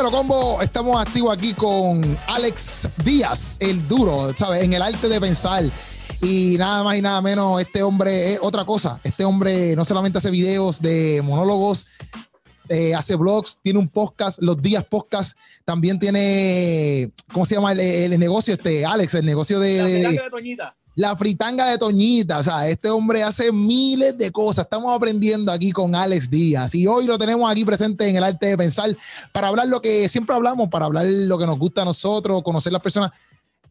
Dímelo, combo. Estamos activos aquí con Alex Díaz, el duro, ¿sabes? En el arte de pensar. Y nada más y nada menos, este hombre es otra cosa. Este hombre no solamente hace videos de monólogos, eh, hace blogs, tiene un podcast, los días podcast, también tiene, ¿cómo se llama el, negocio? Este, Alex, el negocio de... La de Toñita. La fritanga de Toñita, o sea, este hombre hace miles de cosas. Estamos aprendiendo aquí con Alex Díaz y hoy lo tenemos aquí presente en el arte de pensar para hablar lo que siempre hablamos, para hablar lo que nos gusta a nosotros, conocer las personas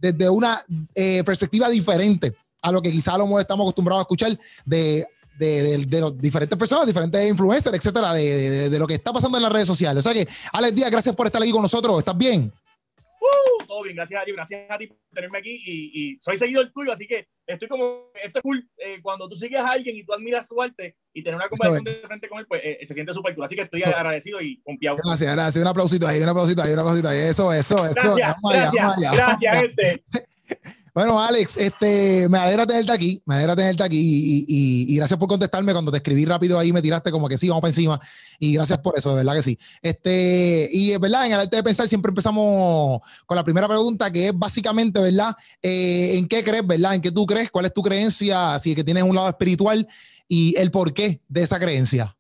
desde una eh, perspectiva diferente a lo que quizá lo estamos acostumbrados a escuchar de, de, de, de los diferentes personas, diferentes influencers, etcétera, de- de lo que está pasando en las redes sociales. O sea que, Alex Díaz, gracias por estar aquí con nosotros. ¿Estás bien? Uh, todo bien, gracias a Dios, gracias a ti por tenerme aquí y, y soy seguidor tuyo, así que estoy como, esto es cool, eh, cuando tú sigues a alguien y tú admiras su arte y tener una conversación de frente con él, pues eh, se siente súper cool, así que estoy agradecido y confiado. Gracias, gracias. Un aplausito ahí, un aplausito ahí, un aplausito ahí. Eso, eso, eso. Gracias, allá, gracias, gracias, gente. Bueno, Alex, este, me alegra tenerte aquí, me alegra tenerte aquí y, y- gracias por contestarme cuando te escribí rápido ahí, me tiraste como que sí, vamos para encima y gracias por eso, de verdad que sí. Este, y es verdad, en el arte de pensar siempre empezamos con la primera pregunta que es básicamente, ¿verdad? Eh, ¿En qué crees, verdad? ¿En qué tú crees? ¿Cuál es tu creencia? Si es que tienes un lado espiritual y el porqué de esa creencia.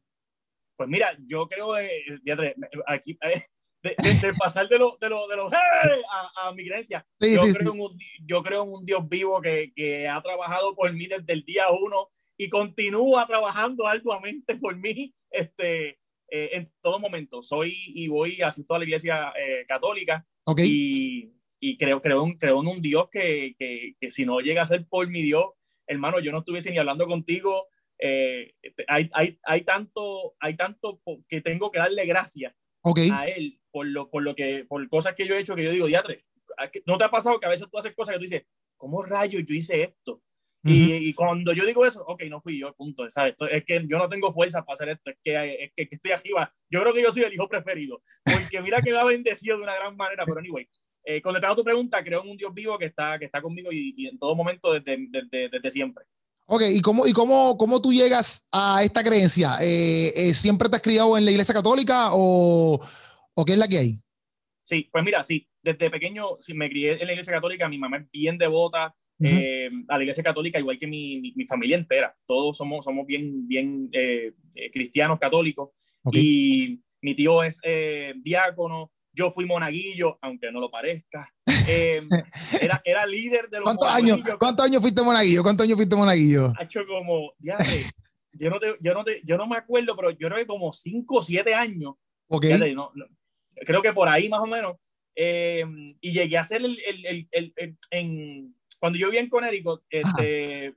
Pues mira, yo creo, eh, aquí, eh, de, de- de pasar de lo, de lo, de lo ¡hey! a, a mi creencia, Sí, yo, sí, creo sí. En un, yo creo en un Dios vivo que, que ha trabajado por mí desde el día uno y continúa trabajando arduamente por mí este, eh, en todo momento. Soy y voy, asisto a la iglesia eh, católica Ok. y, y creo, creo, en, creo en un Dios que, que, que si no llega a ser por mi Dios, hermano, yo no estuviese ni hablando contigo. eh, hay, hay, hay, tanto, hay tanto que tengo que darle gracias Ok. a él por lo, por lo que, por cosas que yo he hecho que yo digo, diatre, ¿no te ha pasado que a veces tú haces cosas que tú dices, ¿cómo rayos yo hice esto? y, y cuando yo digo eso, ok, no fui yo, punto, ¿sabes? Esto- es que yo no tengo fuerza para hacer esto, es que, es que, que estoy arriba. Yo creo que yo soy el hijo preferido, porque mira que me ha bendecido de una gran manera, pero anyway, eh, contestando tu pregunta, creo en un Dios vivo que está, que está conmigo y, y en todo momento desde, desde, desde siempre. Ok, ¿y cómo, y cómo, cómo tú llegas a esta creencia? Eh, eh, ¿Siempre te has criado en la iglesia católica o, o qué es la que hay? Sí, pues mira, sí, desde pequeño sí, me crié en la iglesia católica, mi mamá es bien devota eh, a la iglesia católica, igual que mi, mi, mi familia entera. Todos somos, somos bien, bien eh, cristianos católicos. Y mi tío es diácono, yo fui monaguillo, aunque no lo parezca. Eh, era, era líder de los ¿Cuántos años. ¿Cuántos años fuiste monaguillo? ¿Cuántos años fuiste monaguillo? Ha hecho como, diadre, yo no, te, yo, no te, yo no me acuerdo, pero yo creo que como 5 o 7 años Ok. Fíjate, no- no, creo que por ahí más o menos. Eh, y llegué a hacer el, el, el, el- en, cuando yo vivía en Connecticut, este,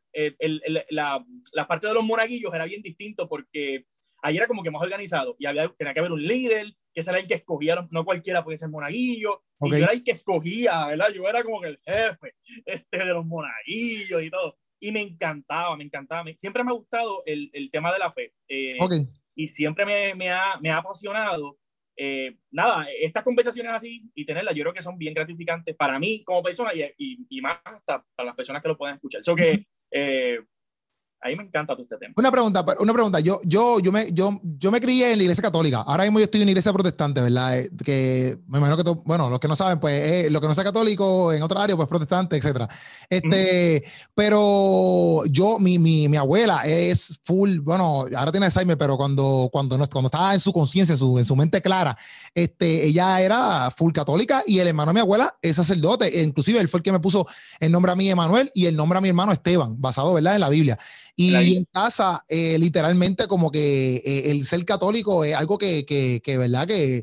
la, la parte de los monaguillos era bien distinto porque ahí era como que más organizado y había, tenía que haber un líder, que ese era el que escogía, no- cualquiera podía ser monaguillo, Ok. y yo era el que escogía, ¿verdad? Yo era como que el jefe este, de los monaguillos y todo. Y me encantaba, me encantaba. Me- siempre me ha gustado el, el tema de la fe. Eh, Ok. y siempre me, me, ha, me ha apasionado. eh, nada, estas conversaciones así y tenerlas, yo creo que son bien gratificantes para mí como persona y, y, y más hasta para las personas que lo pueden escuchar. Eso que eh, a mí me encanta todo este tema. Una pregunta, una pregunta. Yo, yo, yo, me, yo, yo me crié en la iglesia católica. Ahora mismo yo estoy en una iglesia protestante, ¿verdad? Eh, Que me imagino que, to- bueno, los que no saben, pues, eh, lo que no sea católico en otra área, pues protestante, etcétera. Este, pero yo, mi, mi, mi abuela es full, bueno, ahora tiene Alzheimer, pero cuando, cuando, no, cuando estaba en su conciencia, en su, en su mente clara, este, ella era full católica y el hermano de mi abuela es sacerdote. E inclusive él fue el que me puso el nombre a mí, Emanuel, y el nombre a mi hermano Esteban, basado, ¿verdad? En la Biblia. Y Biblia. en casa, eh, literalmente, como que eh, el ser católico es algo que, que, que ¿verdad? Que,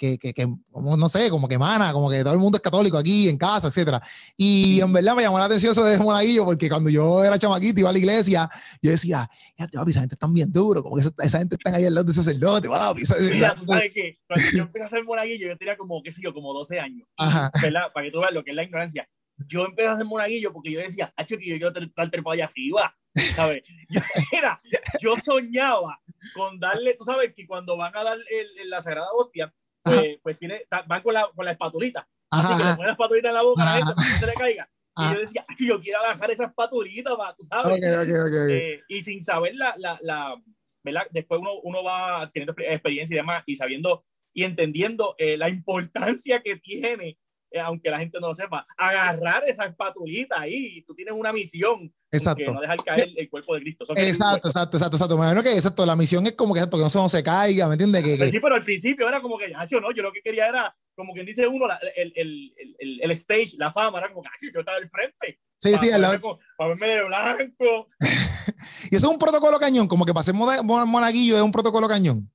que, que, que, como, no sé, como que emana, como que todo el mundo es católico aquí en casa, etcétera. Y en verdad me llamó la atención eso de monaguillo, porque cuando yo era chamaquito, iba a la iglesia, yo decía, ya, papi, esa gente está bien duro, como que esa, esa gente está ahí al lado de sacerdote, papi. Mira, tú sabes que cuando yo empecé a ser monaguillo, yo tenía como, qué sé yo, como 12 años. Ajá. ¿Verdad? Para que tú veas lo que es la ignorancia. Yo empecé a ser monaguillo porque yo decía, hacho, que yo quiero estar trepado allá arriba. ¿Sabes? Yo, mira, yo soñaba con darle, tú sabes que cuando van a dar el- el- la sagrada hostia, pues, pues tiene, van con la, con la espatulita. Así que le ponen la espatulita en la boca a la gente para que no se le caiga. Y yo decía, "Acho, yo quiero agarrar esa espatulita, pa", tú sabes. Ok, ok, ok. ok. Eh, y sin saber la, la, la ¿verdad? Después uno, uno va teniendo experiencia y demás y sabiendo y entendiendo eh, la importancia que tiene aunque la gente no lo sepa, agarrar esa espatulita ahí y tú tienes una misión. Exacto. no dejar caer el cuerpo de Cristo. Exacto, exacto, exacto, exacto. Me imagino que exacto, la misión es como que, exacto, que no, se, no se caiga, ¿me entiendes? Que, que... Sí, pero al principio era como que, yo no, yo lo que quería era, como quien dice uno, el, el, el, el, stage, la fama, era como que yo estaba al frente. Sí, sí, al lado. Para verme de blanco. y eso es un protocolo cañón, como que pasemos de monaguillo es un protocolo cañón.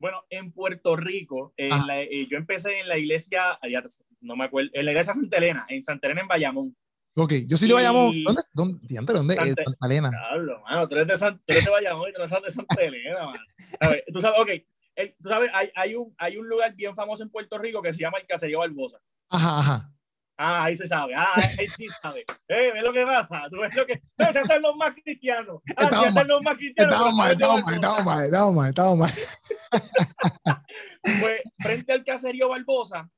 Bueno, en Puerto Rico, en la, eh, yo empecé en la iglesia, allá, no me acuerdo, en la iglesia Santa Elena, en Santa Elena, en Bayamón. Ok, yo sí de Bayamón. ¿Dónde? ¿Dónde? ¿Dónde? ¿Dónde? Santa, Santa Elena. Claro, mano, tú eres de, San, tú eres de Bayamón y tú eres de Santa Elena, mano. A ver, tú sabes, ok, el, tú sabes, hay, hay, un, hay un lugar bien famoso en Puerto Rico que se llama el Caserío Barbosa. Ajá, ajá. Ah, ahí se sabe. Ah, ahí sí sabe. Eh, ve lo que pasa. Tú ves lo que. No, se hacen los más cristianos. Ah, se hacen los más cristianos. Estamos mal, estamos mal, estamos mal, estamos mal, estamos mal. Pues frente al caserío Barbosa,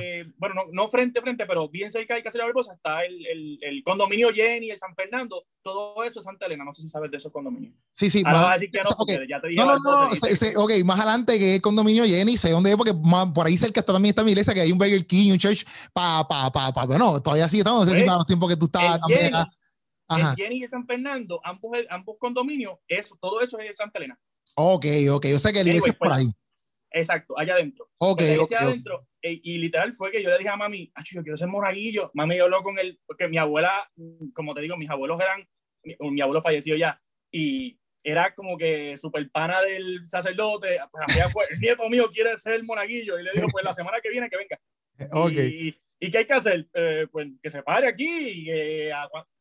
eh, bueno, no, no, frente frente, pero bien cerca del caserío Barbosa está el, el, el, condominio Jenny, el San Fernando, todo eso es Santa Elena. No sé si sabes de esos condominios. Sí, sí. Ahora vas a decir que no, okay. ya te dije. No, no, no, ese, ok, más adelante que el condominio Jenny, sé dónde es, porque más, por ahí cerca está, también está mi iglesia, que hay un Burger King, un church, pa, pa, pa, pa, bueno, todavía sí estamos, no sé si pues, para los tiempos que tú estabas también acá. Ajá. El Jenny y San Fernando, ambos, ambos condominios, eso, todo eso es de Santa Elena. Ok, ok, yo sé que el iglesia es por ahí. Exacto, allá adentro. Ok, okay, adentro, okay. Y, literal fue que yo le dije a mami, yo quiero ser monaguillo. Mami habló con él, porque mi abuela, como te digo, mis abuelos eran, mi, mi abuelo falleció ya, y era como que super pana del sacerdote. Pues, el nieto mío quiere ser monaguillo. Y le digo, pues la semana que viene que venga. Okay. Y, ¿Y qué hay que hacer? Eh, pues que se pare aquí. Y, eh,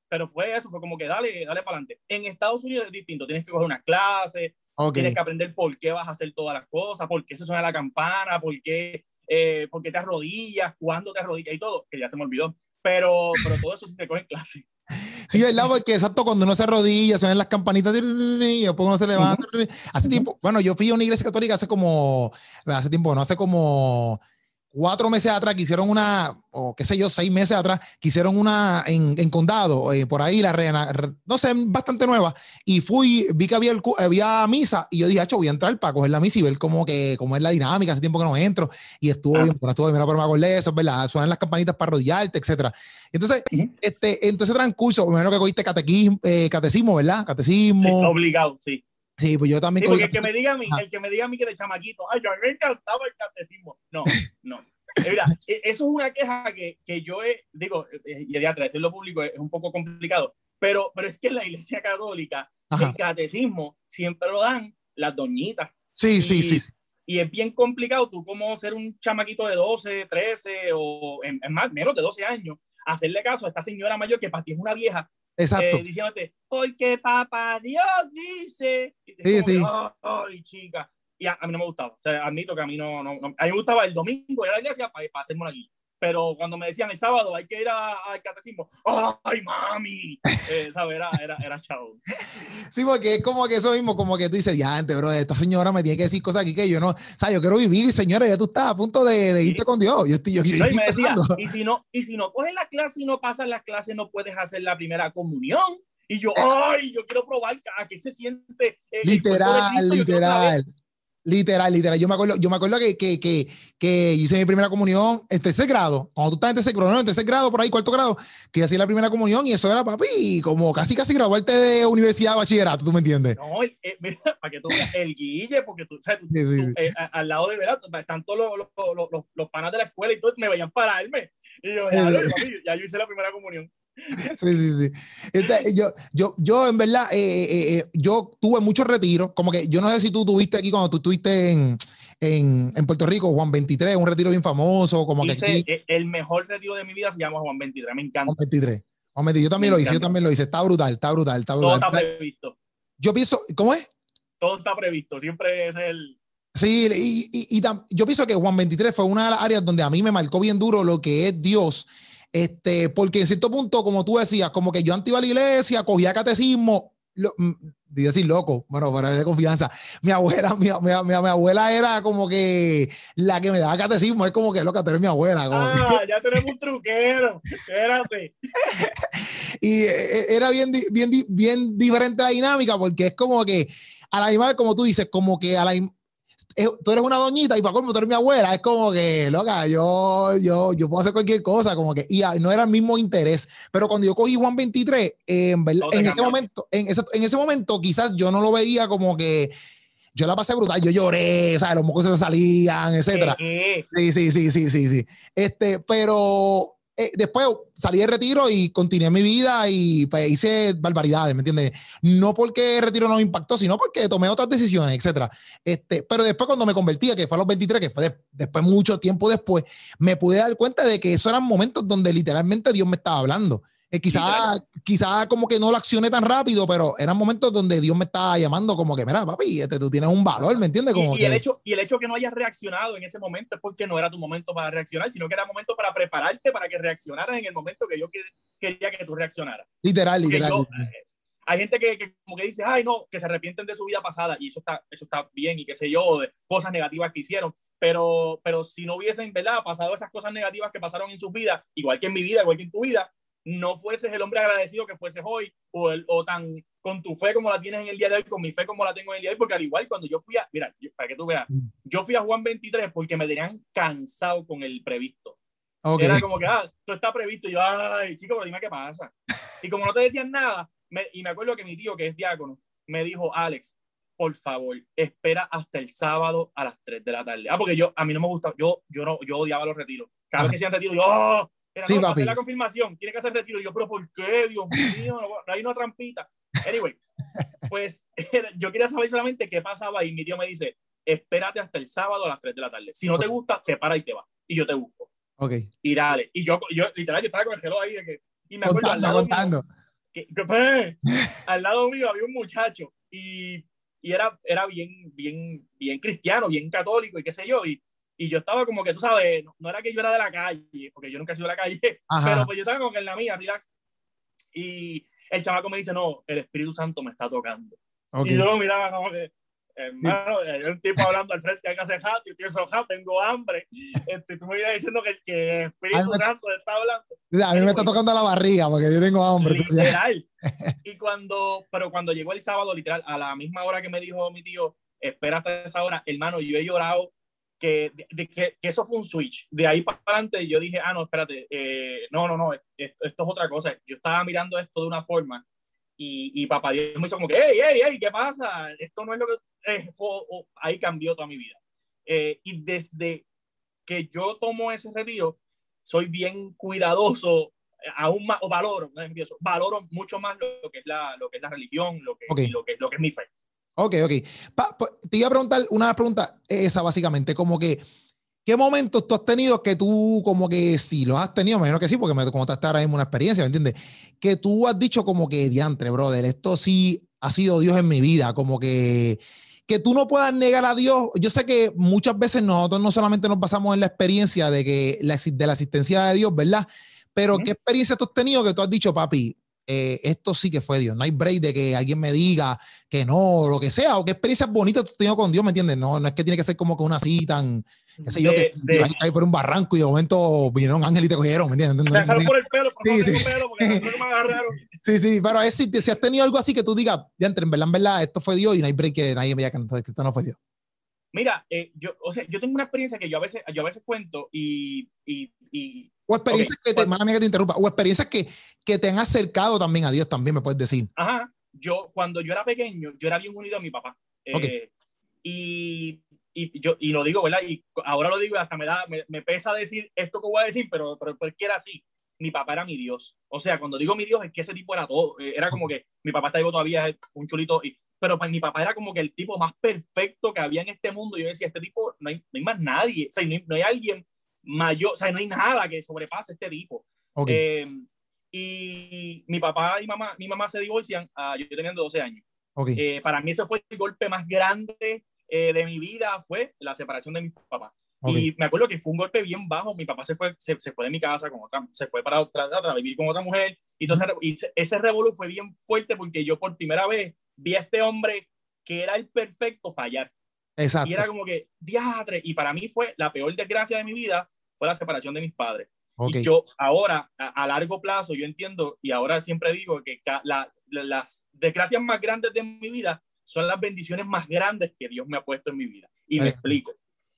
pero fue eso, fue como que dale, dale para adelante. En Estados Unidos es distinto, tienes que coger una clase, Okay. Tienes que aprender por qué vas a hacer todas las cosas, por qué se suena la campana, por qué, eh, por qué te arrodillas, cuándo te arrodillas y todo, que ya se me olvidó. Pero, pero todo eso se coge en clase. Sí, ¿verdad? Porque exacto, cuando uno se arrodilla, suenan las campanitas y después uno se levanta. Hace tiempo, bueno, yo fui a una iglesia católica hace como, hace tiempo, no, hace como cuatro meses atrás que hicieron una, o qué sé yo, seis meses atrás, que hicieron una en, en condado, eh, por ahí, la reina, no sé, bastante nueva, y fui, vi que había, el, había misa, y yo dije, voy a entrar para coger la misa y ver cómo, que, cómo es la dinámica, hace tiempo que no entro, y estuvo ah. bien, estuvo bien, pero me acordé eso, ¿verdad? Suenan las campanitas para arrodillarte, etcétera. Entonces, este, entonces transcurso, menos que cogiste catequismo, eh, catecismo, ¿verdad? Catecismo. Sí, obligado, sí. Sí, pues yo también. Sí, porque el que me diga a mí, el que me diga a mí que de chamaquito, ay, yo a mí me encantaba el catecismo. No, no. Eh, mira, e, eso es una queja que, que yo he, digo, eh, y de decirlo público es un poco complicado, pero, pero es que en la iglesia católica Ajá. el catecismo siempre lo dan las doñitas. Sí, y, sí, sí. Y es bien complicado tú como ser un chamaquito de 12, 13 o en, en más, menos de 12 años, hacerle caso a esta señora mayor que para ti es una vieja Exacto. Eh, diciéndote, porque papá Dios dice. Sí, sí. Ay, chica. Y a, a, mí no me gustaba. O sea, admito que a mí no, no, no a mí me gustaba el domingo ir a la iglesia para, para hacer monaguillo. Pero cuando me decían el sábado hay que ir al catecismo, ¡ay, mami! Eh, ¿sabes? Era, era, era chavo. Sí, porque es como que eso mismo, como que tú dices, ya, antes, bro, esta señora me tiene que decir cosas aquí que yo no, o sea, yo quiero vivir, señora, ya tú estás a punto de, de irte sí. con Dios. Yo estoy, yo, yo no, y me decía, y si, no, y si no coges la clase y no pasas las clases, no puedes hacer la primera comunión. Y yo, ay, yo quiero probar a qué se siente. Eh, literal, literal. Literal, literal. Yo me acuerdo, yo me acuerdo que, que, que, que, hice mi primera comunión en tercer grado. Cuando tú estás en tercer grado, no, en tercer grado, por ahí, cuarto grado, que hacía la primera comunión y eso era, papi, como casi, casi graduarte de universidad de bachillerato, ¿tú me entiendes? No, eh, mira, para que tú veas el guille, porque tú, sabes, tú, sí, sí. Tú, eh, al lado de, ¿verdad? Están todos los, los, los, los, panas de la escuela y todo, me veían pararme. Y yo, ya, papi, ya yo hice la primera comunión. Sí, sí, sí. Este, yo, yo, yo, en verdad, eh, eh, eh, yo tuve muchos retiros, como que yo no sé si tú tuviste aquí cuando tú estuviste en, en, en Puerto Rico, Juan 23, un retiro bien famoso, como Hice, que... Aquí... El mejor retiro de mi vida se llama Juan 23, me encanta. Juan 23. Juan 23, yo también me lo hice, yo también lo hice, está brutal, está brutal, está brutal. Todo está previsto. Yo pienso, ¿cómo es? Todo está previsto, siempre es el... Sí, y, y, y, yo pienso que Juan 23 fue una de las áreas donde a mí me marcó bien duro lo que es Dios este, porque en cierto punto, como tú decías, como que yo antes iba a la iglesia, cogía catecismo, lo, mm, decir loco, bueno, para de confianza. Mi abuela, mi, mi, mi, mi, abuela era como que la que me daba catecismo, es como que loca, pero es mi abuela. ah, que... ya tenemos un truquero, espérate. y eh, era bien, bien, bien diferente la dinámica, porque es como que a la misma vez, como tú dices, como que a la tú eres una doñita y para colmo tú eres mi abuela, es como que, loca, yo, yo, yo puedo hacer cualquier cosa, como que, y no era el mismo interés. Pero cuando yo cogí Juan 23, en, en ese momento, en ese, en ese momento quizás yo no lo veía como que yo la pasé brutal, yo lloré, ¿sabes? Los mocos se salían, etcétera. Sí, sí, sí, sí, sí, sí. Este, pero eh, después salí de retiro y continué mi vida y pues, hice barbaridades, ¿me entiendes? No porque el retiro no me impactó, sino porque tomé otras decisiones, etcétera. Este, pero después cuando me convertí, que fue a los 23, que fue después mucho tiempo después, me pude dar cuenta de que esos eran momentos donde literalmente Dios me estaba hablando. Eh, quizá, quizá como que no lo accioné tan rápido, pero eran momentos donde Dios me estaba llamando como que, mira, papi, este, tú tienes un valor, ¿me entiendes? Como y, el hecho, y el hecho que no hayas reaccionado en ese momento es porque no era tu momento para reaccionar, sino que era momento para prepararte para que reaccionaras en el momento que yo quería que tú reaccionaras. Literal, literal. Eh, hay gente que, que, como que dice, ay, no, que se arrepienten de su vida pasada y eso está, eso está bien y qué sé yo, de cosas negativas que hicieron, pero, pero si no hubiesen, ¿verdad?, pasado esas cosas negativas que pasaron en su vida, igual que en mi vida, igual que en tu vida, no fueses el hombre agradecido que fueses hoy o, el, o tan con tu fe como la tienes en el día de hoy, con mi fe como la tengo en el día de hoy, porque al igual cuando yo fui a, mira, para que tú veas, mm. yo fui a Juan 23 porque me tenían cansado con el previsto. Era como que, ah, tú está previsto, y yo, ay, chico, pero dime qué pasa. Y como no te decían nada, y me acuerdo que mi tío, que es diácono, me dijo, Alex, por favor, espera hasta el sábado a las 3 de la tarde. Ah, porque yo, a mí no me gusta, yo, yo, no, yo odiaba los retiros. Cada vez que hacían retiro, yo, oh, sí, no, la confirmación, tiene que hacer retiro. Yo, pero ¿por qué? Dios mío, no, hay una trampita. Anyway, pues yo quería saber solamente qué pasaba y mi tío me dice, espérate hasta el sábado a las 3 de la tarde. Si no te gusta, te para y te va. Y yo te busco. Ok. Y dale. Y yo, yo literal, yo estaba con el gelo ahí de que, y me acuerdo al lado Mío, que, pues, al lado mío había un muchacho y, y era, era bien, bien, bien cristiano, bien católico y qué sé yo. Y y yo estaba como que, tú sabes, no, era que yo era de la calle, porque yo nunca he sido de la calle, pero pues yo estaba como que en la mía, relax. Y el chamaco me dice, no, el Espíritu Santo me está tocando. Y yo lo miraba como que, hermano, hay un tipo hablando al frente, hay que hacer hat, yo estoy hat, tengo hambre. Este, tú me vienes diciendo que, que el Espíritu Santo está hablando. A mí me está tocando la barriga porque yo tengo hambre. Literal. y cuando, pero cuando llegó el sábado, literal, a la misma hora que me dijo mi tío, espera hasta esa hora, hermano, yo he llorado que, de, que, que, eso fue un switch. De ahí para adelante yo dije, ah, no, espérate, eh, no, no, no, esto, esto, es otra cosa. Yo estaba mirando esto de una forma y, y papá Dios me hizo como que, hey, hey, hey, ¿qué pasa? Esto no es lo que... Eh, ahí cambió toda mi vida. Eh, y desde que yo tomo ese retiro, soy bien cuidadoso, aún más, o valoro, no empiezo, valoro mucho más lo que es la, lo que es la religión, lo que, lo, que, lo que es mi fe. Ok, ok. te iba a preguntar una pregunta, esa básicamente, como que, ¿qué momentos tú has tenido que tú, como que sí, los has tenido, me imagino que sí, porque me contaste ahora mismo una experiencia, ¿me entiendes? Que tú has dicho como que, diantre, brother, esto sí ha sido Dios en mi vida, como que, que tú no puedas negar a Dios. Yo sé que muchas veces nosotros no solamente nos basamos en la experiencia de, que la, de la existencia de Dios, ¿verdad? Pero, ¿qué experiencia tú has tenido que tú has dicho, papi, eh, esto sí que fue Dios. No hay break de que alguien me diga que no, o lo que sea, o qué experiencias bonitas tú tenido con Dios, ¿me entiendes? No, no es que tiene que ser como que una así tan, qué sé yo, que te vas a caer por un barranco y de momento vinieron ángeles y te cogieron, ¿me entiendes? Te dejaron por el pelo, por sí, sí. pelo, porque me agarraron. Sí, sí, pero es si, si has tenido algo así que tú digas, ya entre, en verdad, en verdad, esto fue Dios y no hay break que nadie me diga que, esto no fue Dios. Mira, eh, yo, o sea, yo tengo una experiencia que yo a veces, yo a veces cuento y, y, y o experiencias que te, mala que te interrumpa, o experiencias que, que te han acercado también a Dios, también me puedes decir. Ajá, yo cuando yo era pequeño, yo era bien unido a mi papá. Eh, y, y, yo, y lo digo, ¿verdad? Y ahora lo digo y hasta me, da, me, me, pesa decir esto que voy a decir, pero, pero porque era así. Mi papá era mi Dios. O sea, cuando digo mi Dios, es que ese tipo era todo. Eh, era como que mi papá está vivo todavía, un chulito. Y, pero para mi papá era como que el tipo más perfecto que había en este mundo. Yo decía, este tipo, no hay, no hay más nadie. O sea, no hay, no hay alguien mayor, o sea, no hay nada que sobrepase este tipo. Eh, y mi papá y mamá, mi mamá se divorcian, uh, yo teniendo 12 años. Eh, para mí ese fue el golpe más grande eh, de mi vida, fue la separación de mi papá. Y me acuerdo que fue un golpe bien bajo. Mi papá se fue, se, se fue de mi casa con otra, se fue para otra, otra, vivir con otra mujer. Y entonces y ese revolú fue bien fuerte porque yo por primera vez vi a este hombre que era el perfecto fallar. Exacto. Y era como que, diatre. Y para mí fue la peor desgracia de mi vida fue la separación de mis padres. Y yo ahora, a, largo plazo, yo entiendo y ahora siempre digo que la, las desgracias más grandes de mi vida son las bendiciones más grandes que Dios me ha puesto en mi vida. Y me explico.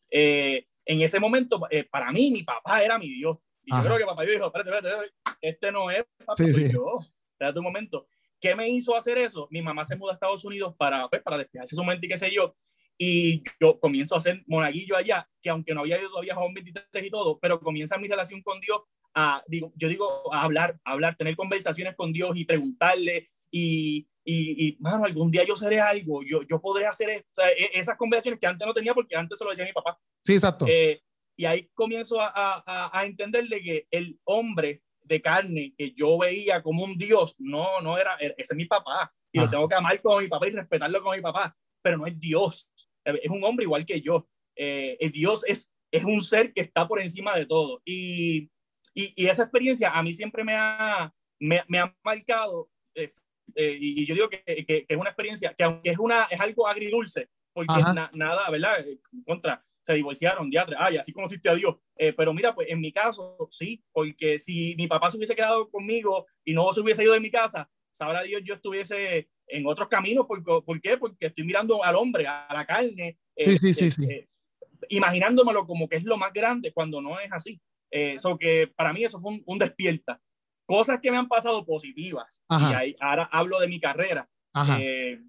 Eh, en ese momento, eh, para mí, mi papá era mi Dios. Y yo creo que papá yo dijo, espérate, espérate, este no es papá, sí, sí. yo. Espérate un momento. ¿Qué me hizo hacer eso? Mi mamá se mudó a Estados Unidos para, pues, para despejarse su mente y qué sé yo. Y yo comienzo a hacer monaguillo allá, que aunque no había ido todavía a 23 y todo, pero comienza mi relación con Dios a, digo, yo digo, a hablar, a hablar, tener conversaciones con Dios y preguntarle y, y, y mano, algún día yo seré algo, yo, yo podré hacer esta, e, esas conversaciones que antes no tenía porque antes se lo decía mi papá. Sí, exacto. Eh, y ahí comienzo a, a, a, entenderle que el hombre de carne que yo veía como un Dios, no, no era, ese es mi papá, y lo tengo que amar como mi papá y respetarlo como mi papá, pero no es Dios, es un hombre igual que yo. Eh, Dios es, es un ser que está por encima de todo. Y, y, y esa experiencia a mí siempre me ha, me, me ha marcado, eh, eh, y, yo digo que, que, es una experiencia que aunque es, una, es algo agridulce, porque nada, ¿verdad? Contra, se divorciaron, ya, ay, así conociste a Dios. Eh, pero mira, pues en mi caso, sí, porque si mi papá se hubiese quedado conmigo y no se hubiese ido de mi casa, sabrá Dios, yo estuviese en otros caminos. ¿Por, ¿por qué? Porque estoy mirando al hombre, a la carne. Sí, sí, sí, sí. imaginándomelo como que es lo más grande cuando no es así. Eso que para mí eso fue un, despierta. Cosas que me han pasado positivas. Y ahí, ahora hablo de mi carrera. Eh,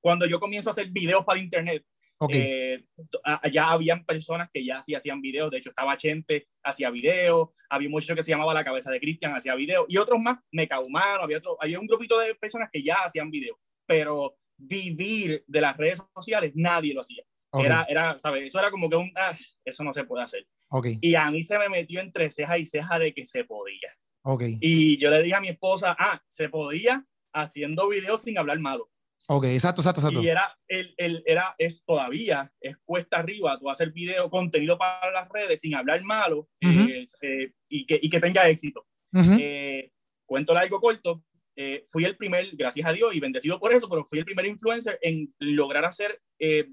cuando yo comienzo a hacer videos para internet, eh, ya habían personas que ya sí hacían videos. De hecho, estaba Chente, hacía videos. Había un muchacho que se llamaba La Cabeza de Cristian, hacía videos. Y otros más, Mecaumano. Había, otro, había un grupito de personas que ya hacían videos. Pero vivir de las redes sociales, nadie lo hacía. Era, era, ¿sabes? Eso era como que un, ah, eso no se puede hacer. Okay. Y a mí se me metió entre ceja y ceja de que se podía. Okay. Y yo le dije a mi esposa, ah, se podía haciendo videos sin hablar malo. Ok, exacto, exacto, exacto. Y era, el, el, era, es todavía, es cuesta arriba, tú hacer video, contenido para las redes sin hablar malo eh, eh, y, que, y que tenga éxito. Eh, cuento largo corto, fui el primer, gracias a Dios y bendecido por eso, pero fui el primer influencer en lograr hacer de,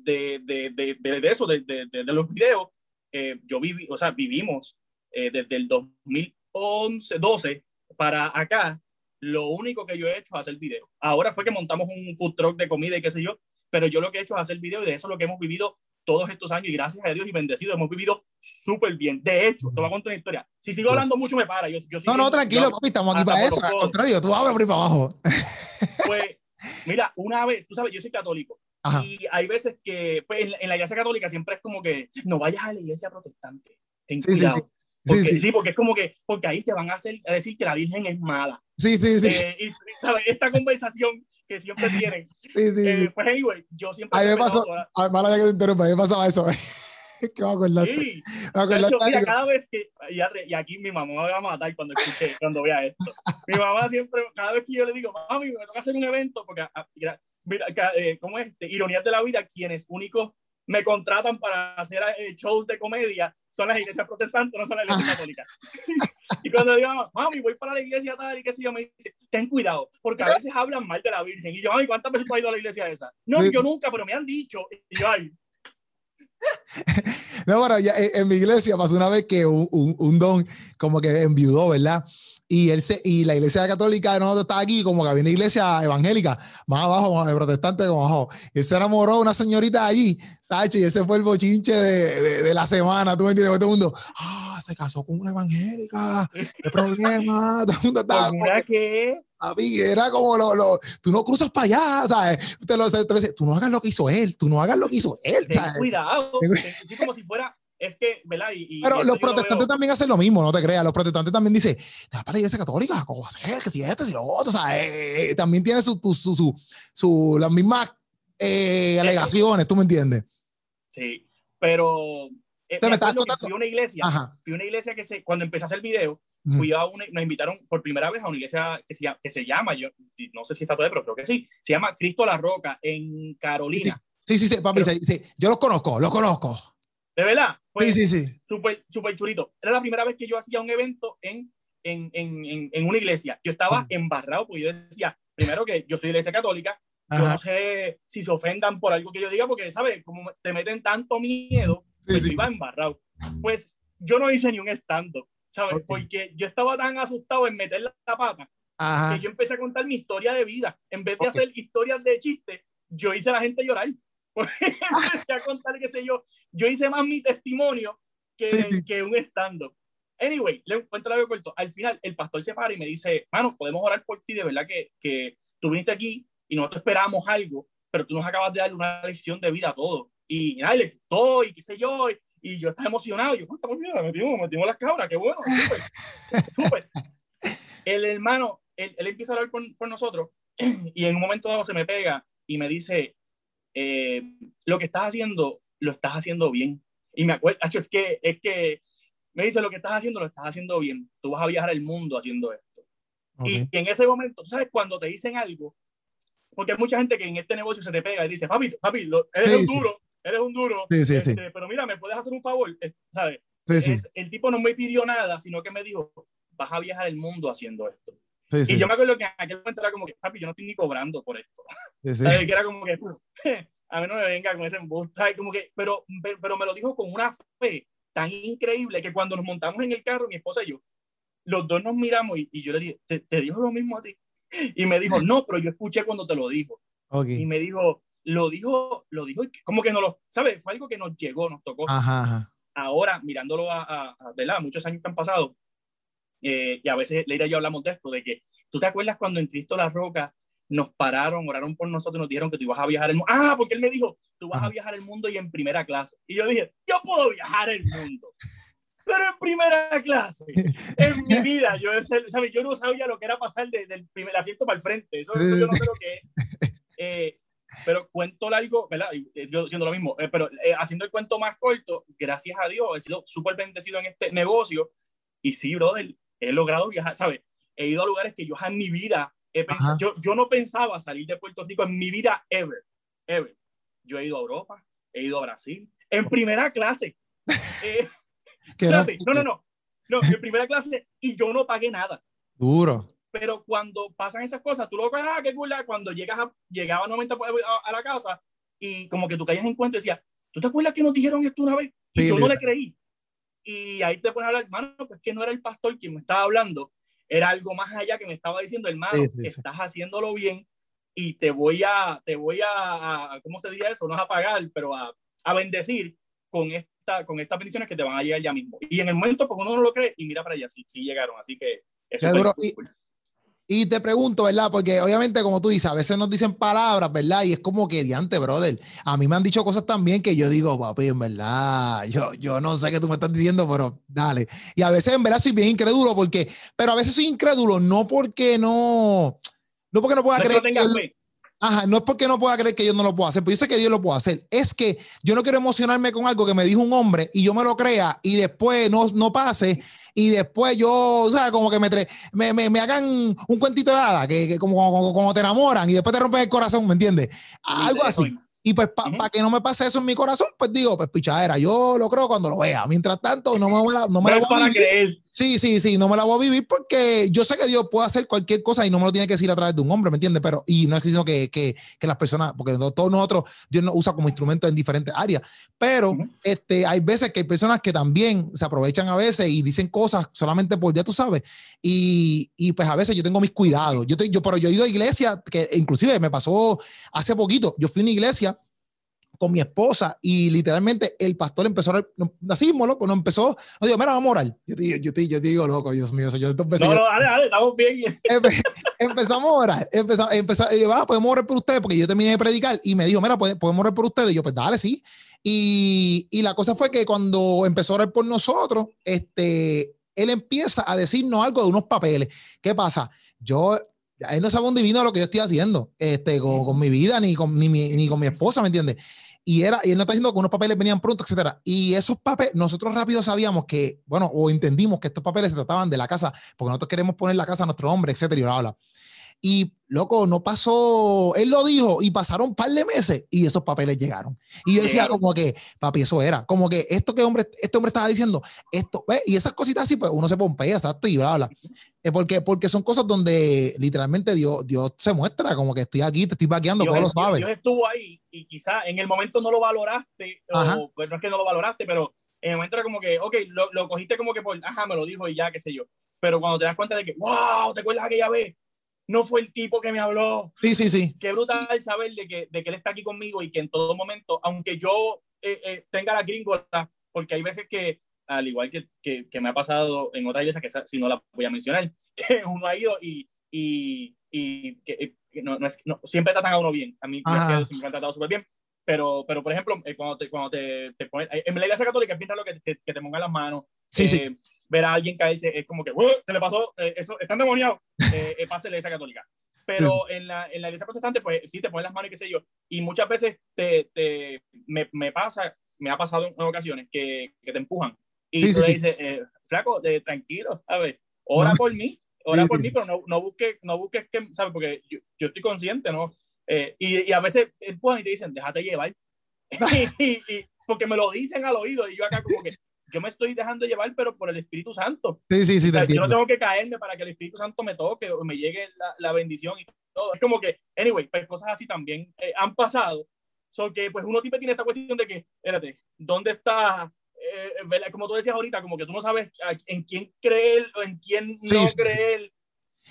de, de, de, eso, de, de, los videos, eh, yo viví, o sea, vivimos eh, desde el 2011, 12 para acá, lo único que yo he hecho es hacer video. Ahora fue que montamos un food truck de comida y qué sé yo, pero yo lo que he hecho es hacer video y de eso es lo que hemos vivido todos estos años y gracias a Dios y bendecido hemos vivido súper bien. De hecho, te voy a contar una historia. Si sigo hablando mucho me para. Yo, yo no, no, tranquilo, papi, estamos aquí para eso. Al contrario, tú hablas por ahí para abajo. Pues, mira, una vez, tú sabes, yo soy católico. Y hay veces que, pues, en, la iglesia católica siempre es como que no vayas a la iglesia protestante. Ten cuidado. porque, sí, porque es como que, porque ahí te van a hacer a decir que la Virgen es mala. Sí, sí, sí. Eh, y, ¿sabes? Esta conversación que siempre tienen. Sí, sí. Eh, pues, anyway, yo siempre. A mí me pasó, a, mala que te interrumpa, a mí me pasaba eso. que me acordar. Sí. Me acordar hecho, mira, cada vez que, y, aquí mi mamá me va a matar cuando escuche, cuando vea esto. Mi mamá siempre, cada vez que yo le digo, mami, me toca hacer un evento, porque ah, mira, eh, ¿cómo es? Este? Ironías de la vida, quienes únicos me contratan para hacer eh, shows de comedia son las iglesias protestantes, no son las iglesias católicas. y cuando digo, mami, voy para la iglesia tal y qué sé yo, me dice, ten cuidado, porque a veces hablan mal de la Virgen. Y yo, mami, ¿cuántas veces tú has ido a la iglesia esa? No, yo nunca, pero me han dicho. Y yo, ay. No, bueno, ya en, mi iglesia pasó una vez que un, un, un don como que enviudó, ¿verdad? Y, él se, y la iglesia católica de nosotros está aquí, como que había una iglesia evangélica, más abajo, de protestante, como abajo. Y él se enamoró de una señorita allí, ¿sabes? Y ese fue el bochinche de, de, de la semana, tú me entiendes, todo el mundo, ah, se casó con una evangélica, qué problema, todo el mundo estaba... ¿Una qué? mí era como lo, lo, tú no cruzas para allá, ¿sabes? Te lo, te tú no hagas lo que hizo él, tú no hagas lo que hizo él, ¿sabes? Ten cuidado, es como si fuera es que, ¿verdad? Y, Pero los protestantes también hacen lo mismo, no te creas. Los protestantes también dicen, te vas para la iglesia católica, ¿cómo va a ser? Que si esto, si lo otro, o sea, eh, eh, también tiene su, su, su, su, las mismas eh, alegaciones, ¿tú me entiendes? Sí, pero eh, me fui a una iglesia, fui a una iglesia que se, cuando empecé a hacer video, fui a una, nos invitaron por primera vez a una iglesia que se, que se llama, yo no sé si está todavía, pero creo que sí, se llama Cristo la Roca en Carolina. Sí, sí, sí, papi, sí, yo los conozco, los conozco. ¿De verdad? Pues, sí, sí, sí. Súper, súper churito. Era la primera vez que yo hacía un evento en, en, en, en una iglesia. Yo estaba mm. embarrado, porque yo decía, primero que yo soy iglesia católica, yo no sé si se ofendan por algo que yo diga, porque, ¿sabes? Como te meten tanto miedo, pues iba embarrado. Pues yo no hice ni un stand-up, ¿sabes? Porque yo estaba tan asustado en meter la pata que yo empecé a contar mi historia de vida. En vez de hacer historias de chiste, yo hice a la gente llorar. Empecé a contar, qué sé yo. Yo hice más mi testimonio que, que un stand-up. Anyway, le cuento algo corto. Al final, el pastor se para y me dice, mano, podemos orar por ti, de verdad que, que tú viniste aquí y nosotros esperamos algo, pero tú nos acabas de dar una lección de vida a todos. Y nadie le gustó y qué sé yo, y, yo estaba emocionado. Yo, ¿cuánta bien? Metimos, metimos las cabras, qué bueno, súper, El hermano, él, él, empieza a hablar con, con, nosotros y en un momento dado se me pega y me dice, eh, lo que estás haciendo, lo estás haciendo bien. Y me acuerdo, es que, es que me dice, lo que estás haciendo, lo estás haciendo bien. Tú vas a viajar el mundo haciendo esto. Y, en ese momento, ¿tú sabes? Cuando te dicen algo, porque hay mucha gente que en este negocio se te pega y dice, papi, papi, eres un duro, eres un duro. Sí, sí, este, pero mira, ¿me puedes hacer un favor? ¿Sabes? el tipo no me pidió nada, sino que me dijo, vas a viajar el mundo haciendo esto. Y yo me acuerdo que en aquel momento era como que, papi, yo no estoy ni cobrando por esto. ¿Sabes? Que era como que, a mí no me venga con ese embuste, como que, pero, pero, pero, me lo dijo con una fe tan increíble que cuando nos montamos en el carro, mi esposa y yo, los dos nos miramos y, yo le dije, ¿Te, ¿Te, dijo lo mismo a ti? Y me dijo, no, pero yo escuché cuando te lo dijo. Y me dijo, lo dijo, lo dijo, como que no lo, ¿sabes? Fue algo que nos llegó, nos tocó. Ajá, Ahora, mirándolo a, a, ¿verdad? Muchos años que han pasado, eh, y a veces Leira y yo hablamos de esto, de que, ¿tú te acuerdas cuando en Cristo la Roca nos pararon, oraron por nosotros y nos dijeron que tú ibas a viajar el mundo. Ah, porque él me dijo, tú vas a viajar el mundo y en primera clase. Y yo dije, yo puedo viajar el mundo, pero en primera clase. En mi vida, yo, ¿sabes? yo no sabía lo que era pasar del primer asiento para el frente. Eso, yo no sé lo que es. Eh, pero cuento largo, ¿verdad? Yo siendo lo mismo, eh, pero eh, haciendo el cuento más corto, gracias a Dios, he sido súper bendecido en este negocio. Y sí, brother, he logrado viajar, ¿sabebes? He ido a lugares que yo en mi vida yo, yo no pensaba salir de Puerto Rico en mi vida ever, ever. Yo he ido a Europa, he ido a Brasil, en primera clase. Eh, no, no, no, no, en primera clase y yo no pagué nada. Duro. Pero cuando pasan esas cosas, tú lo ves, ah, qué cool, cuando llegas a, llegaba 90 a, a, la casa y como que tú caías en cuenta y decías, ¿tú te acuerdas que nos dijeron esto una vez? Y yo no le creí. Y ahí te pones a hablar, hermano, pues que no era el pastor quien me estaba hablando, era algo más allá que me estaba diciendo, hermano, estás haciéndolo bien y te voy a, te voy a, ¿cómo se diría eso? No a pagar, pero a, a bendecir con, esta, con estas bendiciones que te van a llegar ya mismo. Y en el momento, pues uno no lo cree y mira para allá, sí, sí llegaron. Así que eso es y te pregunto, ¿verdad? Porque obviamente, como tú dices, a veces nos dicen palabras, ¿verdad? Y es como que, diante, brother. A mí me han dicho cosas también que yo digo, papi, en verdad, yo, yo no sé qué tú me estás diciendo, pero dale. Y a veces, en verdad, soy bien incrédulo porque, pero a veces soy incrédulo, no porque no, no porque no pueda creer. Ajá, no es porque no pueda creer que yo no lo puedo hacer, pero yo sé que Dios lo puede hacer. Es que yo no quiero emocionarme con algo que me dijo un hombre y yo me lo crea y después no, no pase y después yo, o sea, como que me, me, me, me hagan un cuentito de hada, que, que como, como, como, te enamoran y después te rompen el corazón, ¿me entiendes? Algo así. Y pues para que no me pase eso en mi corazón, pues digo, pues pichadera, yo lo creo cuando lo vea. Mientras tanto, no me, la, no me la voy a vivir. Sí, sí, sí, no me la voy a vivir porque yo sé que Dios puede hacer cualquier cosa y no me lo tiene que decir a través de un hombre, ¿me entiendes? Pero, y no es diciendo que, que, que, las personas, porque todos nosotros, Dios nos usa como instrumento en diferentes áreas, pero este, hay veces que hay personas que también se aprovechan a veces y dicen cosas solamente por, ya tú sabes, y, y pues a veces yo tengo mis cuidados. Yo, te, yo, pero yo he ido a iglesia, que inclusive me pasó hace poquito, yo fui a una iglesia con mi esposa y literalmente el pastor empezó a así loco, no empezó, no digo, mira, vamos a orar. Yo te, yo te, yo te digo, loco, Dios mío, yo empecé, No, no, dale, dale, estamos bien. empezamos a orar, empezamos, empezamos, y va, podemos orar por ustedes, porque yo terminé de predicar y me dijo, mira, podemos orar por ustedes. Y yo, pues dale, sí. Y, y la cosa fue que cuando empezó a orar por nosotros, este, él empieza a decirnos algo de unos papeles. ¿Qué pasa? Yo él no sabe un divino lo que yo estoy haciendo este, con, con mi vida ni con, ni, mi, ni con mi esposa, ¿me entiendes? Y era y él no está diciendo que unos papeles venían pronto, etcétera. Y esos papeles, nosotros rápido sabíamos que, bueno, o entendimos que estos papeles se trataban de la casa, porque nosotros queremos poner la casa a nuestro hombre, etcétera, y bla, bla. Y loco, no pasó, él lo dijo y pasaron un par de meses y esos papeles llegaron. Y yo decía como que, papi, eso era, como que esto que hombre, este hombre estaba diciendo, esto, ¿ves? y esas cositas así, pues uno se pompea, exacto, y bla, bla. Es porque, porque son cosas donde literalmente Dios, Dios se muestra, como que estoy aquí, te estoy vaqueando, todos lo sabes. Dios estuvo ahí y quizá en el momento no lo valoraste, o pues no es que no lo valoraste, pero en el momento era como que, ok, lo, lo cogiste como que por, ajá, me lo dijo y ya, qué sé yo. Pero cuando te das cuenta de que, wow, ¿te acuerdas aquella vez? No fue el tipo que me habló. Sí, sí, sí. Qué brutal saber de que, de que él está aquí conmigo y que en todo momento, aunque yo eh, eh, tenga la gringola, porque hay veces que, al igual que, que, que me ha pasado en otras iglesias, que si no la voy a mencionar, que uno ha ido y, y, y que, eh, no, no es, no, siempre tratan a uno bien. A mí siempre me han tratado súper bien. Pero, pero, por ejemplo, cuando te, cuando te, te ponen, en la iglesia católica pinta lo que, que, que te pongan las manos. Sí, sí ver a alguien caerse es como que, se le pasó, eh, eso, están demoniados, eh, eh, pasa en la iglesia católica. Pero en la, en la iglesia protestante, pues sí, te ponen las manos y qué sé yo. Y muchas veces te, te me, me, pasa, me ha pasado en ocasiones que, que te empujan. Y tú le dices, eh, flaco, de, tranquilo, ¿sabes? Ora por mí, ora por mí, pero no, no busques, no busques que, ¿sabes? Porque yo, yo estoy consciente, ¿no? Eh, y, y, a veces empujan y te dicen, déjate llevar. y, y, porque me lo dicen al oído y yo acá como que, yo me estoy dejando llevar, pero por el Espíritu Santo. Sí, sí, sí. O sea, yo no tengo que caerme para que el Espíritu Santo me toque o me llegue la, la bendición y todo. Es como que, anyway, pues cosas así también eh, han pasado. So que, pues uno siempre tiene esta cuestión de que, espérate, ¿dónde está? Eh, como tú decías ahorita, como que tú no sabes en quién creer o en quién no sí, creer.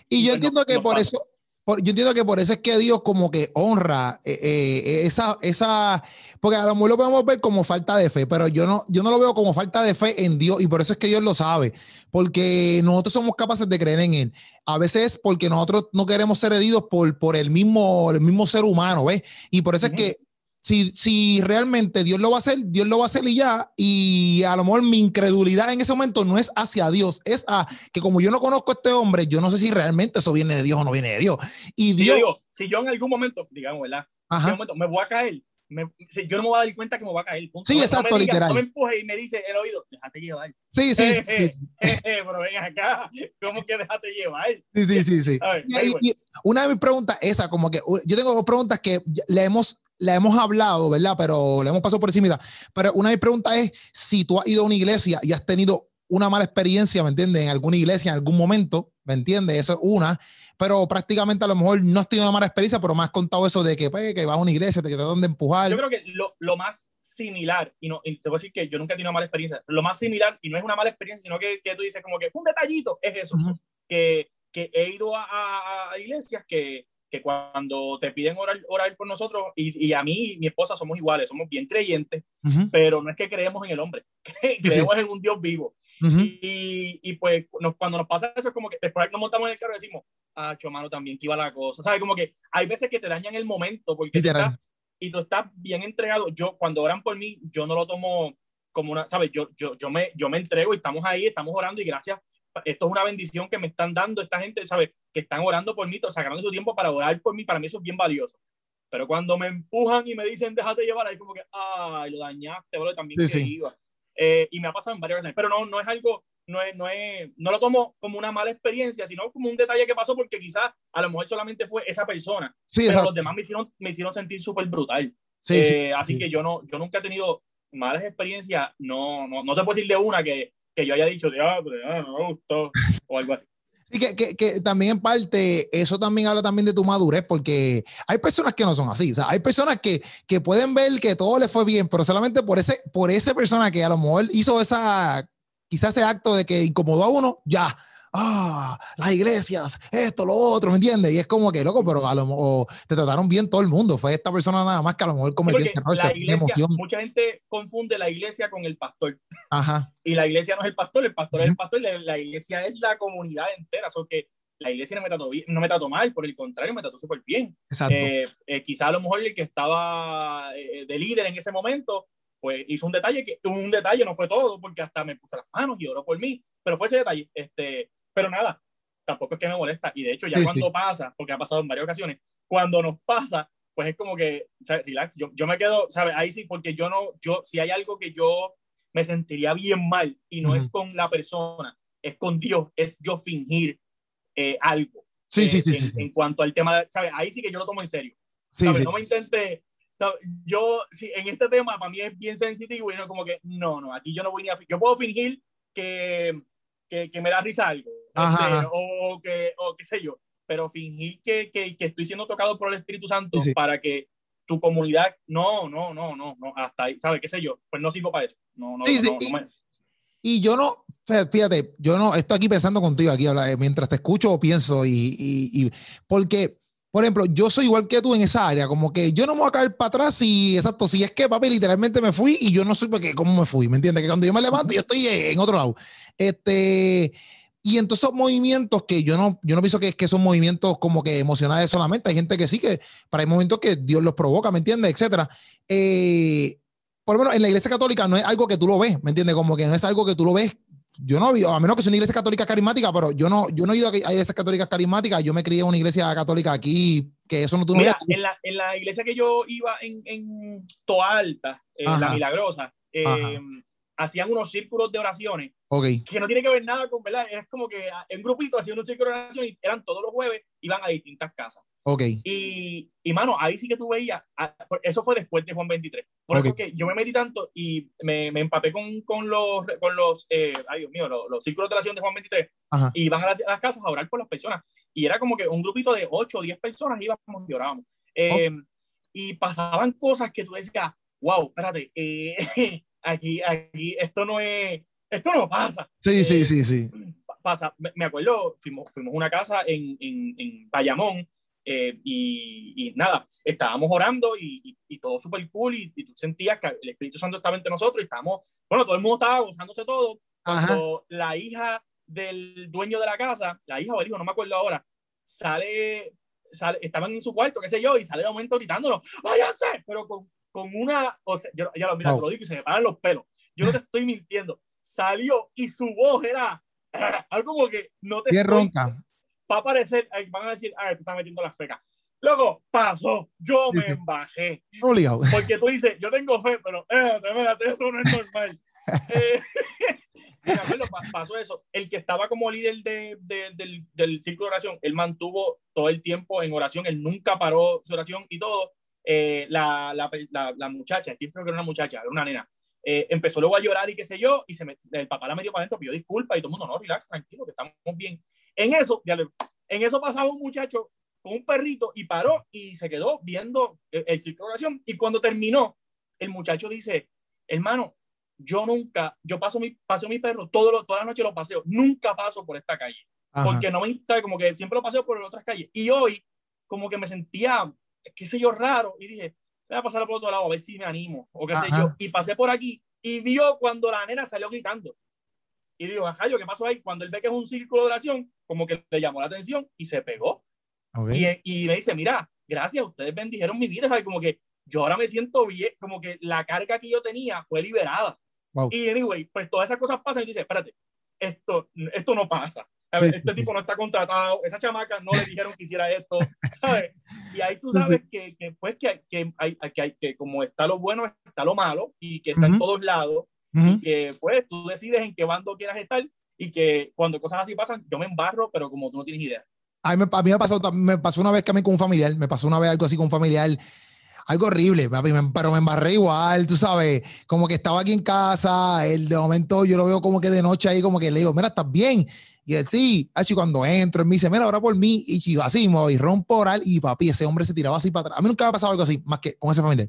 Y, y yo pues entiendo que no por pasa. eso, yo entiendo que por eso es que Dios como que honra eh, eh, esa, esa, porque a lo mejor lo podemos ver como falta de fe, pero yo no, yo no lo veo como falta de fe en Dios y por eso es que Dios lo sabe, porque nosotros somos capaces de creer en Él. A veces porque nosotros no queremos ser heridos por, por el, mismo, el mismo ser humano, ¿ves? Y por eso es que si, si realmente Dios lo va a hacer, Dios lo va a hacer y ya. Y a lo mejor mi incredulidad en ese momento no es hacia Dios, es a que como yo no conozco a este hombre, yo no sé si realmente eso viene de Dios o no viene de Dios. Y Dios. Yo, digo, si yo en algún momento, digamos, ¿verdad? Ajá. En algún momento me voy a caer, me, yo no me voy a dar cuenta que me voy a caer. Punto. Sí, exacto, no me diga, literal. No me empuje y me dice el oído, déjate llevar. Sí, sí. sí. pero ven acá, ¿cómo que déjate llevar? Sí, sí, sí. sí. Ver, y, y, una de mis preguntas, esa, como que yo tengo dos preguntas que le hemos la hemos hablado, ¿verdad? Pero le hemos pasado por encima. Pero una de mis preguntas es si tú has ido a una iglesia y has tenido una mala experiencia, ¿me entiendes? En alguna iglesia, en algún momento, ¿me entiendes? Eso es una. Pero prácticamente a lo mejor no has tenido una mala experiencia, pero me has contado eso de que, pues, que vas a una iglesia, te tratan de empujar. Yo creo que lo, lo más similar, y, no, y te voy a decir que yo nunca he tenido una mala experiencia, lo más similar, y no es una mala experiencia, sino que, que tú dices como que un detallito, es eso, uh -huh. que, que he ido a, a, a iglesias que, que cuando te piden orar, orar por nosotros, y, y, a mí y mi esposa somos iguales, somos bien creyentes, uh -huh. pero no es que creemos en el hombre, creemos sí. en un Dios vivo. Uh -huh. y, y, pues nos, cuando nos pasa eso es como que después nos montamos en el carro y decimos, ah, mano, también que iba la cosa. ¿Sabes? Como que hay veces que te dañan el momento porque tú estás, y tú estás bien entregado. Yo, cuando oran por mí, yo no lo tomo como una, ¿sabes? Yo, yo, yo, me, yo me entrego y estamos ahí, estamos orando y gracias esto es una bendición que me están dando esta gente, ¿sabes? Que están orando por mí, sacando su tiempo para orar por mí, para mí eso es bien valioso. Pero cuando me empujan y me dicen, déjate llevar, ahí como que, ay, lo dañaste, bro, también sí, que sí. iba. Eh, y me ha pasado en varias veces, pero no, no es algo, no, es, no, es, no lo tomo como una mala experiencia, sino como un detalle que pasó porque quizás a lo mejor solamente fue esa persona, sí, pero exacto. los demás me hicieron, me hicieron sentir súper brutal. Sí, eh, sí, así que yo no, yo nunca he tenido malas experiencias, no, no, no te puedo decir de una que que yo haya dicho, diablo, ah, no me gustó, o algo así. Sí, que, que, que, también en parte, eso también habla también de tu madurez, porque hay personas que no son así, o sea, hay personas que, que pueden ver que todo le fue bien, pero solamente por ese, por esa persona que a lo mejor hizo esa, quizás ese acto de que incomodó a uno, ya, ah, las iglesias, esto, lo otro, ¿me entiendes? Y es como que, loco, pero a lo mejor te trataron bien todo el mundo, fue esta persona nada más que a lo mejor cometió ese error, la iglesia. Mucha gente confunde la iglesia con el pastor. Ajá. Y la iglesia no es el pastor, el pastor uh -huh. es el pastor, la, la, iglesia es la comunidad entera, so que la iglesia no me trató, bien, no me trató mal, por el contrario, me trató súper bien. Exacto. Eh, eh, quizá a lo mejor el que estaba eh, de líder en ese momento, pues hizo un detalle, que un detalle no fue todo, porque hasta me puse las manos y oró por mí, pero fue ese detalle, este, pero nada, tampoco es que me molesta. Y de hecho, ya sí, cuando sí. pasa, porque ha pasado en varias ocasiones, cuando nos pasa, pues es como que, ¿sabes? relax, yo, yo me quedo, ¿sabes? Ahí sí, porque yo no, yo, si hay algo que yo me sentiría bien mal y no uh -huh. es con la persona, es con Dios, es yo fingir eh, algo. Sí, eh, sí, sí, en, sí, en, cuanto al tema, ¿sabes? Ahí sí que yo lo tomo en serio. ¿sabes? No me intente, yo, sí, en este tema para mí es bien sensitivo y no como que, no, no, aquí yo no voy ni a, yo puedo fingir que, que, que me da risa algo, este, o, que, o qué sé yo, pero fingir que, que, que, estoy siendo tocado por el Espíritu Santo sí. para que tu comunidad, no, no, no, no, no, hasta ahí, ¿sabes? ¿Qué sé yo? Pues no sirvo para eso. No, no, sí, no, sí. no me... Y yo no, Fíjate, yo no estoy aquí pensando contigo, aquí eh, mientras te escucho pienso y, y, y porque por ejemplo, yo soy igual que tú en esa área, como que yo no me voy a caer para atrás y, exacto, si es que, papi, literalmente me fui y yo no sé porque, cómo me fui, ¿me entiendes? Que cuando yo me levanto, yo estoy en otro lado. Este, y entonces son movimientos que yo no, yo no pienso que, que son movimientos como que emocionales solamente, hay gente que sí, que para hay momentos que Dios los provoca, ¿me entiendes? Etcétera. Eh, por lo menos en la iglesia católica no es algo que tú lo ves, ¿me entiendes? Como que no es algo que tú lo ves yo no a menos que sea una iglesia católica carismática, pero yo no, yo no he ido a iglesias católicas carismáticas, yo me crié en una iglesia católica aquí, que eso no tú Mira, en, la, en la iglesia que yo iba en, en Toalta, en La Milagrosa, eh, hacían unos círculos de oraciones que no tiene que ver nada con, ¿verdad? Es como que en grupito hacían un círculo de oraciones y eran todos los jueves, iban a distintas casas. Ok. Y, y, mano, ahí sí que tú veías, ah, eso fue después de Juan 23. Por eso que yo me metí tanto y me, me empapé con, con los, con los eh, ay Dios mío, los, los, círculos de oración de Juan 23 y iban a, las casas a orar por las personas. Y era como que un grupito de 8 o 10 personas íbamos y orábamos. Eh, y pasaban cosas que tú decías, wow, espérate, eh, aquí, aquí, esto no es, esto no pasa. Sí, sí, sí, sí. Pasa, me acuerdo, fuimos, fuimos a una casa en, en, en Bayamón eh, y, nada, estábamos orando y, y, todo súper cool y, tú sentías que el Espíritu Santo estaba entre nosotros y estábamos, bueno, todo el mundo estaba gozándose todo. Cuando la hija del dueño de la casa, la hija o el hijo, no me acuerdo ahora, sale, sale estaban en su cuarto, qué sé yo, y sale de momento gritándonos, váyase, pero con, con una, o sea, yo, ya lo, mira, te lo digo y se me paran los pelos. Yo no te estoy mintiendo. Salió y su voz era, algo como que no te... Estoy, ronca va a aparecer, van a decir, ah, te está metiendo las fecas. Luego pasó, yo me embajé. Porque tú dices, yo tengo fe, pero eh, eso no es normal. eh, pasó eso. El que estaba como líder de, de, del, del círculo de oración, él mantuvo todo el tiempo en oración, él nunca paró su oración y todo. Eh, la, la, la, muchacha, aquí creo que era una muchacha, era una nena, eh, empezó luego a llorar y qué sé yo, y se me, el papá la metió para adentro, pidió disculpas y todo el mundo, no, relax, tranquilo, que estamos bien. En eso, en eso pasaba un muchacho con un perrito y paró y se quedó viendo el, el ciclo de oración. Y cuando terminó, el muchacho dice, hermano, yo nunca, yo paso mi, paseo mi perro todo toda la noche lo paseo, nunca paso por esta calle. Porque no me, sabe, como que siempre lo paseo por otras calles. Y hoy, como que me sentía, qué sé yo, raro. Y dije, voy a pasar por otro lado a ver si me animo o qué sé yo. Y pasé por aquí y vio cuando la nena salió gritando. Y digo, ajá, ¿qué pasó ahí? Cuando él ve que es un círculo de oración, como que le llamó la atención y se pegó. Y, y, me dice, mira, gracias, ustedes bendijeron mi vida, ¿sabes? Como que yo ahora me siento bien, como que la carga que yo tenía fue liberada. Y anyway, pues todas esas cosas pasan y dice, espérate, esto, esto no pasa. este tipo no está contratado, esa chamaca no le dijeron que hiciera esto. ¿sabes? Y ahí tú sabes que, que, pues, que, que, hay, que, hay, que como está lo bueno, está lo malo y que está en todos lados y que pues tú decides en qué bando quieras estar y que cuando cosas así pasan, yo me embarro, pero como tú no tienes idea. A mí, a mí me, pasó, me pasó una vez que a mí con un familiar, me pasó una vez algo así con un familiar, algo horrible, pero me embarré igual, tú sabes, como que estaba aquí en casa, el de momento yo lo veo como que de noche ahí, como que le digo, mira, ¿estás bien? Y él, sí, así cuando entro, él me dice, mira, ahora por mí, y así, me voy, rompo oral, y papi, ese hombre se tiraba así para atrás. A mí nunca me ha pasado algo así, más que con ese familiar.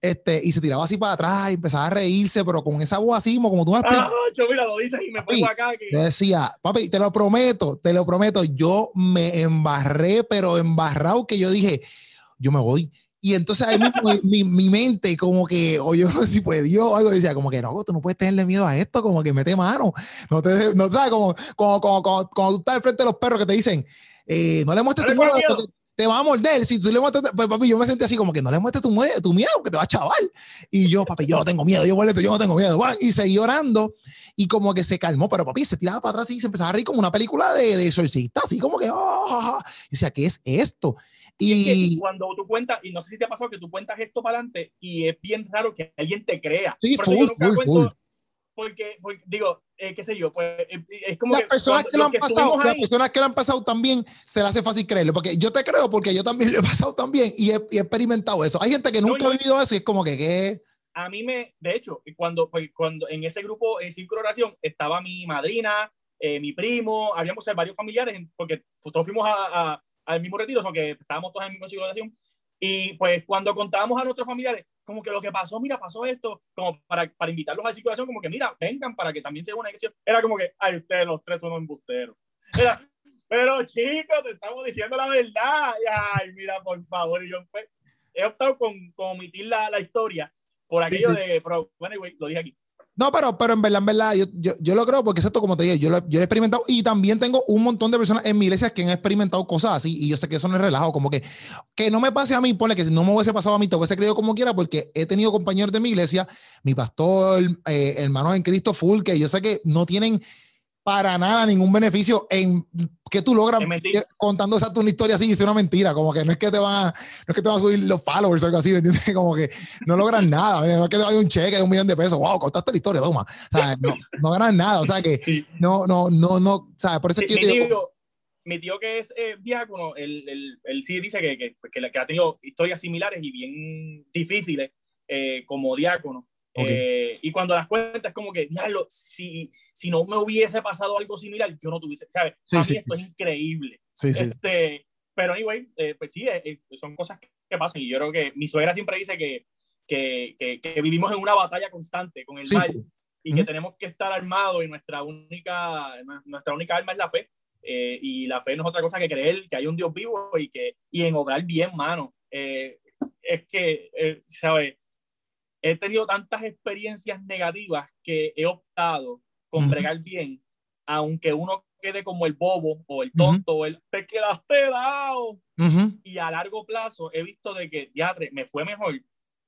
Este, y se tiraba así para atrás y empezaba a reírse, pero con esa voz así, como tú me explicas. Ah, yo mira, lo dices y me pongo acá. Que... decía, papi, te lo prometo, te lo prometo, yo me embarré, pero embarrado que yo dije, yo me voy. Y entonces ahí mi, mi, mente como que, o yo si pues Dios, algo decía, como que no, tú no puedes tenerle miedo a esto, como que mete mano. No te, no sabes, como, como, como, como, cuando tú estás enfrente de los perros que te dicen, eh, no le muestres tu miedo, te va a morder. Si tú le muestras, pues papi, yo me sentí así como que no le muestres tu, miedo, tu miedo, que te va a chaval. Y yo, papi, yo no tengo miedo, yo molesto, yo no tengo miedo. Y seguí orando y como que se calmó, pero papi se tiraba para atrás y se empezaba a reír como una película de, de exorcista, así como que, oh, y decía, ¿qué es esto? Y, cuando tú cuentas, y no sé si te ha pasado que tú cuentas esto para adelante y es bien raro que alguien te crea. Sí, full, full, porque, digo, eh, qué sé yo, pues eh, es como las personas que lo han pasado, las personas que lo han pasado también se le hace fácil creerlo, porque yo te creo porque yo también lo he pasado también y he, experimentado eso. Hay gente que nunca ha vivido eso y es como que, ¿qué? A mí me, de hecho, cuando, pues, cuando en ese grupo, en Círculo Oración, estaba mi madrina, eh, mi primo, habíamos varios familiares, porque todos fuimos a, al mismo retiro, o que estábamos todos en el mismo Círculo Oración, Y pues cuando contábamos a nuestros familiares, como que lo que pasó, mira, pasó esto, como para, para invitarlos a la circulación, como que mira, vengan para que también sea una elección. Era como que, ay, ustedes los tres son embusteros. Era, pero chicos, te estamos diciendo la verdad. ay, mira, por favor. Y yo pues, he optado con, con omitir la, la historia por aquello de, pero, bueno, lo dije aquí. No, pero, pero en verdad, en verdad, yo, yo, yo lo creo porque es esto, como te dije, yo lo, yo he experimentado y también tengo un montón de personas en mi iglesia que han experimentado cosas así y yo sé que eso no es relajo, como que que no me pase a mí, pone que si no me hubiese pasado a mí, te hubiese creído como quiera porque he tenido compañeros de mi iglesia, mi pastor, eh, hermanos en Cristo full, que yo sé que no tienen para nada ningún beneficio en que tú logras contando esa una historia así y es una mentira, como que no es que te van a, no es que te van a subir los followers o algo así, ¿me entiendes? Como que no logran nada, no es que te vaya un cheque de un millón de pesos, wow, contaste la historia, toma, o sea, no, no ganas nada, o sea que no, no, no, no, ¿sabes? Por eso es que mi, tío, mi tío que es eh, diácono, él, él, él, sí dice que, que, que, ha tenido historias similares y bien difíciles eh, como diácono eh, y cuando las cuentas es como que, diablo, si, si no me hubiese pasado algo similar, yo no tuviese, ¿sabes? Sí, Para mí esto es increíble. Sí, sí. Este, pero anyway, eh, pues sí, eh, son cosas que pasan y yo creo que mi suegra siempre dice que, que, que, vivimos en una batalla constante con el mal y que tenemos que estar armados y nuestra única, nuestra única arma es la fe. y la fe no es otra cosa que creer que hay un Dios vivo y, que, y en obrar bien, mano. es que, ¿sabes? He tenido tantas experiencias negativas que he optado con bregar bien, aunque uno quede como el bobo o el tonto o el te quedaste dado. Y a largo plazo he visto de que, diatre, me fue mejor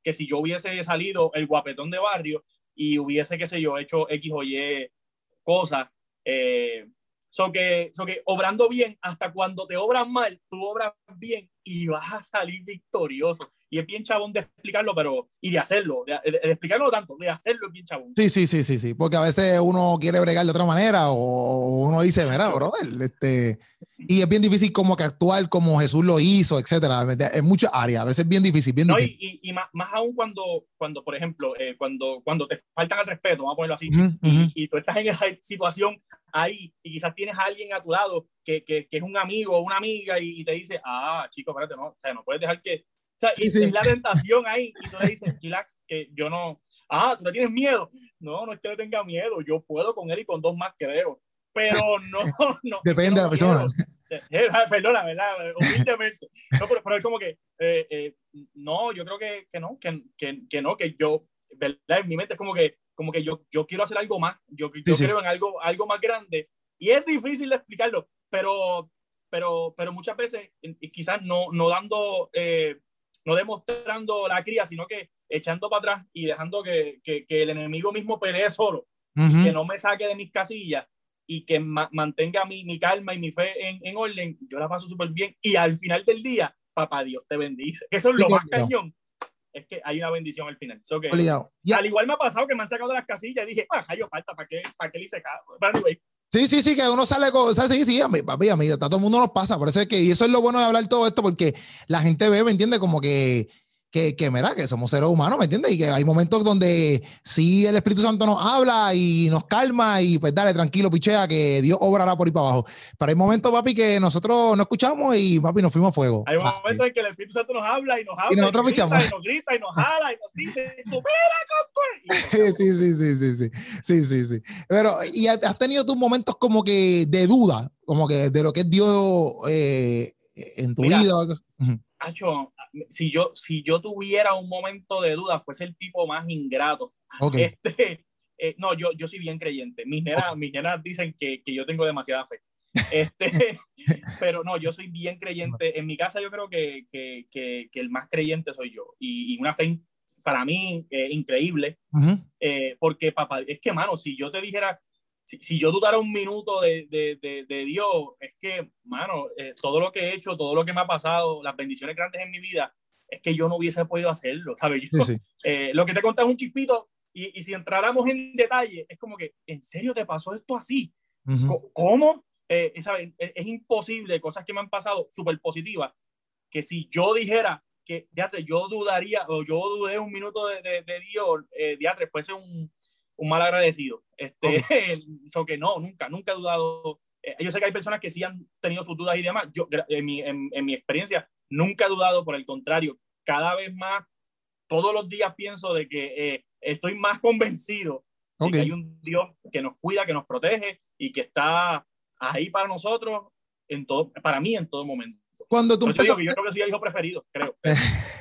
que si yo hubiese salido el guapetón de barrio y hubiese, qué sé yo, hecho X o Y cosas. Eh, so que, so que obrando bien, hasta cuando te obran mal, tú obras bien y vas a salir victorioso y es bien chabón de explicarlo, pero y de hacerlo, de, explicarlo tanto, de hacerlo es bien chabón. Sí, sí, sí, sí, sí, porque a veces uno quiere bregar de otra manera o uno dice, mira, brother, este, y es bien difícil como que actuar como Jesús lo hizo, etcétera, en muchas áreas, a veces es bien difícil, bien difícil. Y, y, más, más, aún cuando, cuando por ejemplo, eh, cuando, cuando te faltan al respeto, vamos a ponerlo así, y, y, tú estás en esa situación ahí y quizás tienes a alguien a tu lado que, que, que es un amigo o una amiga y, y, te dice, ah, chico, espérate, no, o sea, no puedes dejar que, y es la tentación ahí. Y tú le dices, relax, que yo no. Ah, tú le tienes miedo. No, no es que le tenga miedo. Yo puedo con él y con dos más, creo. Pero no, no. Depende de la persona. Eh, eh, perdona, ¿verdad? Humildemente. No, pero, pero es como que, eh, eh, no, yo creo que, que no, que, que, que, no, que yo, ¿verdad? En mi mente es como que, como que yo, yo quiero hacer algo más. Yo, yo creo en algo, algo más grande. Y es difícil de explicarlo, pero, pero, pero muchas veces, quizás no, no dando no demostrando la cría, sino que echando para atrás y dejando que, que, que el enemigo mismo pelee solo, que no me saque de mis casillas y que mantenga mi, mi, calma y mi fe en, en orden, yo la paso súper bien. Y al final del día, papá Dios te bendice. Eso es lo más cañón. Es que hay una bendición al final. So que, Al igual me ha pasado que me han sacado de las casillas y dije, ah, yo falta, ¿para qué, para qué le hice caso? Sí, sí, sí, que uno sale con. Sí, sí, a mí, papi, a mí, a todo el mundo nos pasa, por eso es que, y eso es lo bueno de hablar todo esto, porque la gente ve, ¿me entiende? Como que que, que, mira, que somos seres humanos, ¿me entiendes? Y que hay momentos donde sí el Espíritu Santo nos habla y nos calma y pues dale, tranquilo, pichea, que Dios obrará por ahí para abajo. Pero hay momentos, papi, que nosotros no escuchamos y, papi, nos fuimos a fuego. Hay momentos en que el Espíritu Santo nos habla y nos habla. Y nosotros y pichamos. y nos grita y nos jala y nos dice, supera, Sí, sí, sí, sí, sí, sí, sí, sí. Pero, ¿y has tenido tus momentos como que de duda, como que de lo que es Dios eh, en tu vida? Acho, si yo, si yo tuviera un momento de duda, fuese el tipo más ingrato. Este, eh, no, yo, yo soy bien creyente. Mis nenas, mis nenas dicen que, que, yo tengo demasiada fe. Este, pero no, yo soy bien creyente. En mi casa yo creo que, que, que el más creyente soy yo. Y, y una fe para mí eh, increíble. eh, porque, papá, es que, mano, si yo te dijera, si, si, yo dudara un minuto de, de, de, Dios, es que, mano, eh, todo lo que he hecho, todo lo que me ha pasado, las bendiciones grandes en mi vida, es que yo no hubiese podido hacerlo, ¿sabes? Yo, eh, lo que te conté es un chispito y, y, si entráramos en detalle, es como que, ¿en serio te pasó esto así? ¿Cómo? Eh. Es, es, imposible, cosas que me han pasado súper positivas, que si yo dijera que, diatre, yo dudaría o yo dudé un minuto de, de, Dios, eh, diatre, fuese un un mal agradecido. Este, eso que no, nunca, nunca he dudado eh, yo sé que hay personas que sí han tenido sus dudas y demás. Yo, en mi, en, mi experiencia, nunca he dudado, por el contrario, cada vez más, todos los días pienso de que eh, estoy más convencido de que hay un Dios que nos cuida, que nos protege y que está ahí para nosotros, en todo, para mí en todo momento. Cuando tú yo creo que soy el hijo preferido, creo.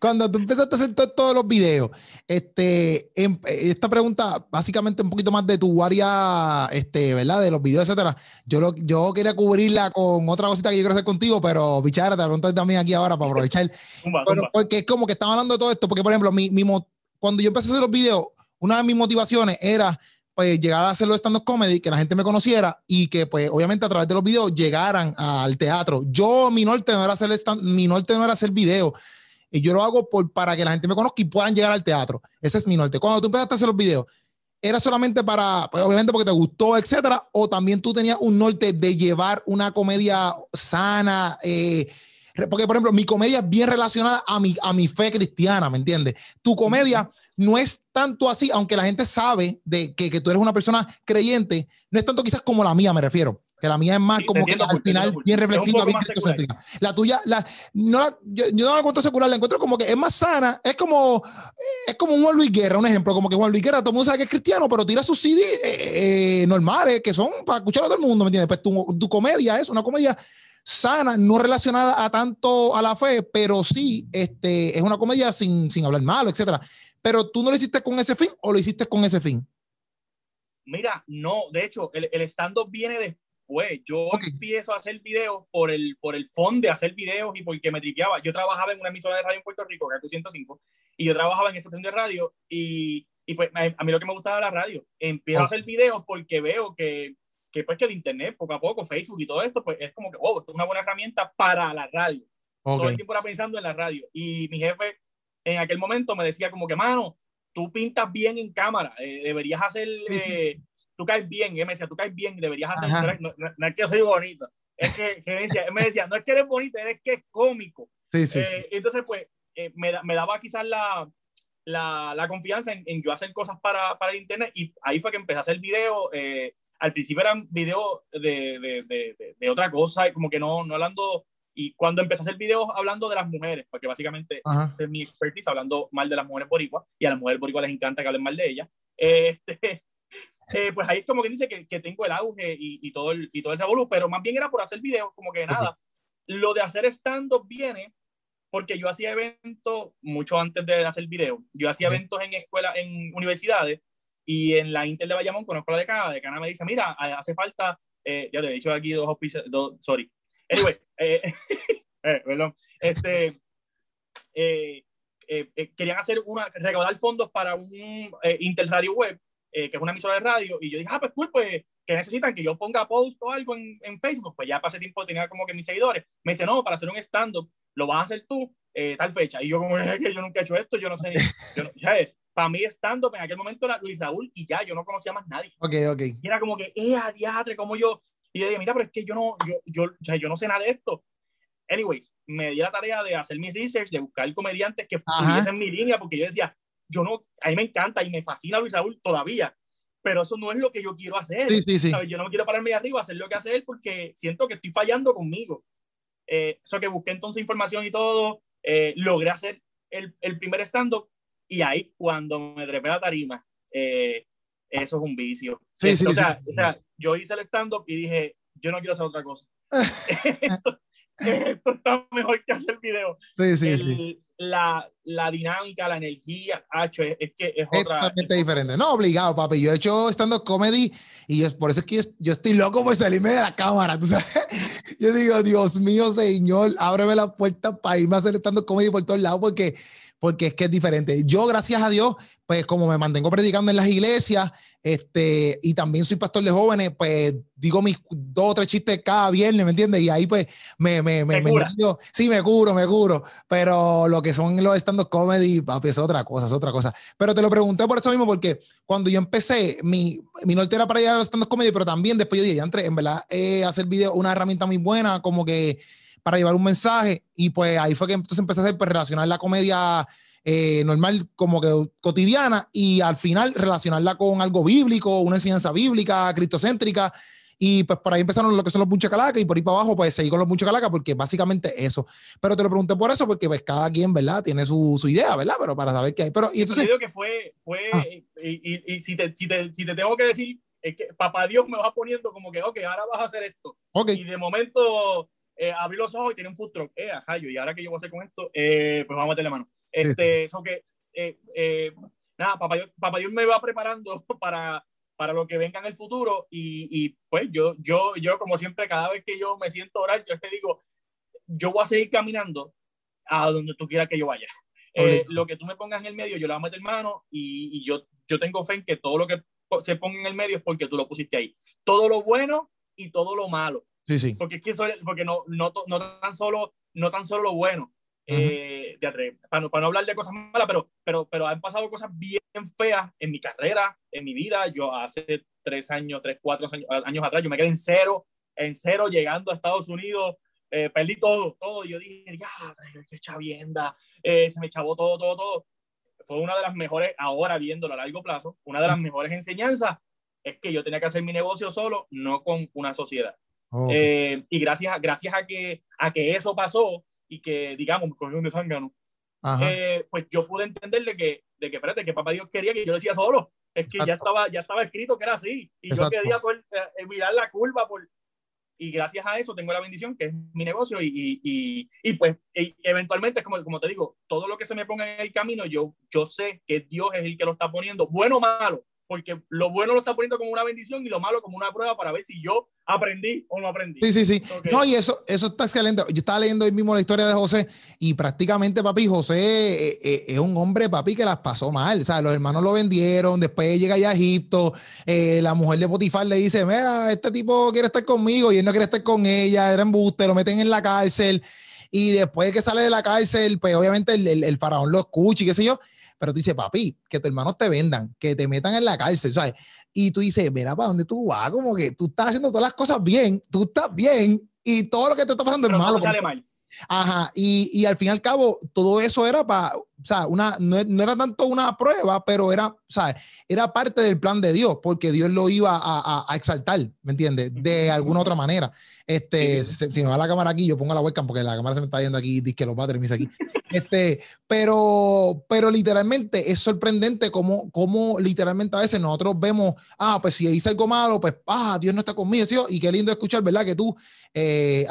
Cuando tú empezaste a hacer todos los videos, este, em, esta pregunta, básicamente un poquito más de tu área, este, ¿verdad? De los videos, etcétera. Yo, lo, yo quería cubrirla con otra cosita que yo quiero hacer contigo, pero bichara, te pregunto también aquí ahora para aprovechar. porque es como que estamos hablando de todo esto, porque por ejemplo, mi, mi, cuando yo empecé a hacer los videos, una de mis motivaciones era pues llegar a hacer los stand-up comedy, que la gente me conociera y que pues obviamente a través de los videos llegaran al teatro. Yo, mi norte no era hacer, stand, mi norte no era hacer video, y yo lo hago por, para que la gente me conozca y puedan llegar al teatro. Ese es mi norte. Cuando tú empezaste a hacer los videos, ¿era solamente para, pues, obviamente porque te gustó, etcétera? ¿O también tú tenías un norte de llevar una comedia sana? Eh, porque, por ejemplo, mi comedia es bien relacionada a mi, a mi fe cristiana, ¿me entiendes? Tu comedia no es tanto así, aunque la gente sabe de que, que tú eres una persona creyente, no es tanto quizás como la mía, me refiero que la mía es más como que al final bien reflexiva, bien La tuya, la, no yo, no la encuentro secular, la encuentro como que es más sana, es como, es como un Juan Luis Guerra, un ejemplo, como que Juan Luis Guerra, todo el mundo sabe que es cristiano, pero tira sus CD eh, eh, normales, que son para escuchar a todo el mundo, ¿me entiendes? Pues tu, tu comedia es una comedia sana, no relacionada a tanto a la fe, pero sí este, es una comedia sin, sin hablar malo, etcétera. Pero tú no lo hiciste con ese fin o lo hiciste con ese fin? Mira, no, de hecho, el, el stand-up viene de, pues yo empiezo a hacer videos por el, por el fondo de hacer videos y porque me tripeaba. Yo trabajaba en una emisora de radio en Puerto Rico, que es 105, y yo trabajaba en esa estación de radio y, y pues a mí lo que me gustaba era la radio. Empiezo a hacer videos porque veo que, que, pues que el internet, poco a poco, Facebook y todo esto, pues es como que, oh, esto es una buena herramienta para la radio. Todo el tiempo era pensando en la radio. Y mi jefe en aquel momento me decía como que, mano, tú pintas bien en cámara, eh, deberías hacer... Eh, tú caes bien. Y él me decía, tú caes bien, deberías hacer. No, no, es que soy bonito. Es que, me decía, él me decía, no es que eres bonito, es que es cómico. Sí, sí, eh, Entonces, pues, eh, me, me, daba quizás la, la, la confianza en, en, yo hacer cosas para, para, el internet. Y ahí fue que empecé a hacer videos. Al principio eran videos de, de, de, de, otra cosa, como que no, no hablando. Y cuando empecé a hacer videos hablando de las mujeres, porque básicamente es mi expertise, hablando mal de las mujeres boricuas, y a las mujeres boricuas les encanta que hablen mal de ellas. Este, eh, pues ahí es como que dice que, que tengo el auge y, y, todo el, y todo el revolú, pero más bien era por hacer videos, como que nada. Lo de hacer stand-up viene porque yo hacía eventos mucho antes de hacer videos. Yo hacía eventos en escuelas, en universidades, y en la Inter de Bayamón conozco la decana, la decana me dice, mira, hace falta, eh, ya te he dicho aquí dos hospicios, dos, sorry. Anyway, eh, eh, perdón, este, querían hacer una, recaudar fondos para un Interradio Web eh, que es una emisora de radio, y yo dije, ah, pues cool, pues, que necesitan que yo ponga post o algo en, en Facebook, pues ya pasé tiempo tenía como que mis seguidores. Me dice, no, para hacer un stand-up, lo vas a hacer tú, eh, tal fecha. Y yo como, es que yo nunca he hecho esto, yo no sé, yo ya, para mí stand-up en aquel momento era Luis Raúl y ya, yo no conocía más nadie. Ok, ok. Y era como que, eh, adiatre, como yo. Y yo dije, mira, pero es que yo no, yo, yo, o sea, yo no sé nada de esto. Anyways, me di la tarea de hacer mi research, de buscar comediantes que en mi línea, porque yo decía, yo no, a mí me encanta y me fascina Luis Raúl todavía, pero eso no es lo que yo quiero hacer. Sí, sí, sí. Yo no me quiero pararme de arriba hacer lo que hace él porque siento que estoy fallando conmigo. Eh, eso que busqué entonces información y todo, eh, logré hacer el, el primer stand-up y ahí cuando me trepé a la tarima, eh, eso es un vicio. Sí, sí, o, sea, o sea, yo hice el stand-up y dije, yo no quiero hacer otra cosa. esto, esto, está mejor que hacer video. Sí, sí, sí la, la, dinámica, la energía, hecho es, es, que es, otra. Totalmente diferente. No, obligado, papi. Yo he hecho stand comedy y es, por eso es que yo, estoy loco por salirme de la cámara. ¿tú sabes? Yo digo, Dios mío, señor, ábreme la puerta para irme a hacer stand comedy por todos lados porque porque es que es diferente. Yo, gracias a Dios, pues como me mantengo predicando en las iglesias, este, y también soy pastor de jóvenes, pues digo mis dos o tres chistes cada viernes, ¿me entiendes? Y ahí pues me, me, me, me sí, me curo, me curo, pero lo que son los stand-up comedy, papi, es otra cosa, es otra cosa. Pero te lo pregunté por eso mismo, porque cuando yo empecé, mi, mi norte era para ir a los stand-up comedy, pero también después yo dije, ya entré, en verdad, eh, hacer video, una herramienta muy buena, como que para llevar un mensaje y pues ahí fue que entonces empecé a hacer, pues relacionar la comedia eh, normal como que cotidiana y al final relacionarla con algo bíblico, una enseñanza bíblica, cristocéntrica Y pues por ahí empezaron lo que son los calacas y por ahí para abajo pues seguí con los calacas porque básicamente eso. Pero te lo pregunté por eso porque pues cada quien, ¿verdad? Tiene su, su idea, ¿verdad? Pero para saber qué hay. Pero y entonces... Yo que fue, fue ah. y, y, si, te, si, te, si te tengo que decir, es que papá Dios me va poniendo como que, ok, ahora vas a hacer esto. Okay. Y de momento eh, abrí los ojos y tiene un food truck. Eh, ajá, yo, y ahora que yo voy a hacer con esto, eh, pues vamos a meterle mano. Este, eso que, eh, eh, nada, papá Dios, papá Dios me va preparando para, para lo que venga en el futuro y, y, pues yo, yo, yo como siempre, cada vez que yo me siento orar, yo te digo, yo voy a seguir caminando a donde tú quieras que yo vaya. Eh, lo que tú me pongas en el medio, yo le voy a meter mano y, y, yo, yo tengo fe en que todo lo que se ponga en el medio es porque tú lo pusiste ahí. Todo lo bueno y todo lo malo. Sí, sí. Porque, porque no, no, no, tan solo, no tan solo lo bueno, eh, de, para, no, para, no, hablar de cosas malas, pero, pero, pero han pasado cosas bien feas en mi carrera, en mi vida. Yo hace tres años, tres, cuatro años, años atrás, yo me quedé en cero, en cero llegando a Estados Unidos. Eh, perdí todo, todo. Yo dije, ya, qué chavienda, eh, se me chavó todo, todo, todo. Fue una de las mejores, ahora viéndolo a largo plazo, una de las mejores enseñanzas es que yo tenía que hacer mi negocio solo, no con una sociedad. Eh, y gracias, gracias a, que, a que eso pasó, y que, digamos, me cogió un desángano, eh, pues yo pude entenderle que, de que, espérate, que papá Dios quería que yo decía solo. Es que ya estaba, ya estaba escrito que era así. Y yo quería poder, eh, mirar la curva por, y gracias a eso tengo la bendición que es mi negocio y, y, y, pues eventualmente, como, como te digo, todo lo que se me ponga en el camino, yo, yo sé que Dios es el que lo está poniendo, bueno o malo, porque lo bueno lo está poniendo como una bendición y lo malo como una prueba para ver si yo aprendí o no aprendí. Sí, sí, sí. No, y eso, eso está excelente. Yo estaba leyendo hoy mismo la historia de José y prácticamente, papi, José eh, eh, es un hombre, papi, que las pasó mal. O sea, los hermanos lo vendieron, después llega allá a Egipto, eh, la mujer de Potifar le dice, mira, este tipo quiere estar conmigo y él no quiere estar con ella, era embuste, lo meten en la cárcel. Y después de que sale de la cárcel, pues obviamente el, el faraón lo escucha y qué sé yo pero tú dices, papi, que tus hermanos te vendan, que te metan en la cárcel, ¿sabes? Y tú dices, mira, ¿para dónde tú vas? Como que tú estás haciendo todas las cosas bien, tú estás bien y todo lo que te está pasando es malo. Sale mal. Ajá, y, y, al fin y al cabo, todo eso era para, o sea, una, no, no, era tanto una prueba, pero era, o sea, era parte del plan de Dios, porque Dios lo iba a, a, exaltar, ¿me entiendes? De alguna otra manera. Este, si, me va la cámara aquí, yo pongo la webcam porque la cámara se me está viendo aquí, dice que los padres me aquí. Este, pero, pero literalmente es sorprendente cómo, cómo literalmente a veces nosotros vemos, ah, pues si hice algo malo, pues, ah, Dios no está conmigo, ¿sí? y qué lindo escuchar, ¿verdad? Que tú, eh,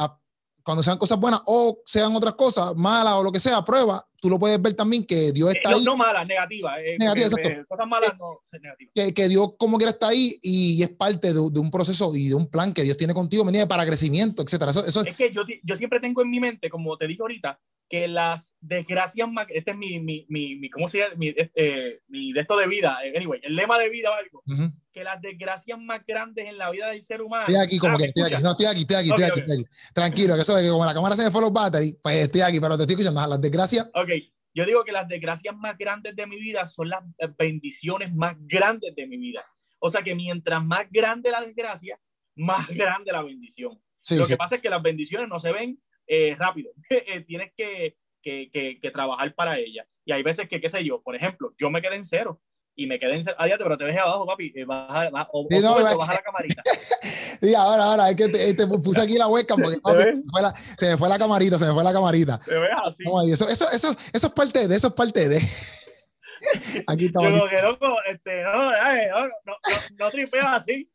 cuando sean cosas buenas o sean otras cosas malas o lo que sea, prueba, tú lo puedes ver también que Dios está no, ahí. No malas, negativas. Eh, eh, cosas malas no negativas. Que, que, Dios como quiera está ahí y es parte de, de, un proceso y de un plan que Dios tiene contigo, para crecimiento, etcétera. Eso, eso es que yo, yo siempre tengo en mi mente, como te dije ahorita, que las desgracias más, este es mi, mi, mi, ¿cómo se llama? Mi, este, mi de esto de vida, eh, anyway, el lema de vida o algo, que las desgracias más grandes en la vida del ser humano. Estoy aquí, como ah, que estoy aquí, no, estoy aquí, estoy aquí, estoy, aquí, estoy aquí, Tranquilo, que eso es que como la cámara se me fue los batteries, pues estoy aquí, pero te estoy escuchando, las desgracias. Ok, yo digo que las desgracias más grandes de mi vida son las bendiciones más grandes de mi vida. O sea que mientras más grande la desgracia, más grande la bendición. Lo que pasa es que las bendiciones no se ven eh, rápido. Eh, tienes que, que, que, trabajar para ella. Y hay veces que, qué sé yo, por ejemplo, yo me quedé en cero y me quedé en pero te ves abajo, papi. Eh, baja, baja, o, sí, no, baja la camarita. sí, ahora, ahora, es que te, puse aquí la hueca porque papi, se, me fue la, se, me fue la, camarita, se me fue la camarita. Te ves así. eso, eso, eso, eso es parte de, eso es parte de. aquí estamos. Yo, que loco, este, no, no, no, no, tripeas así.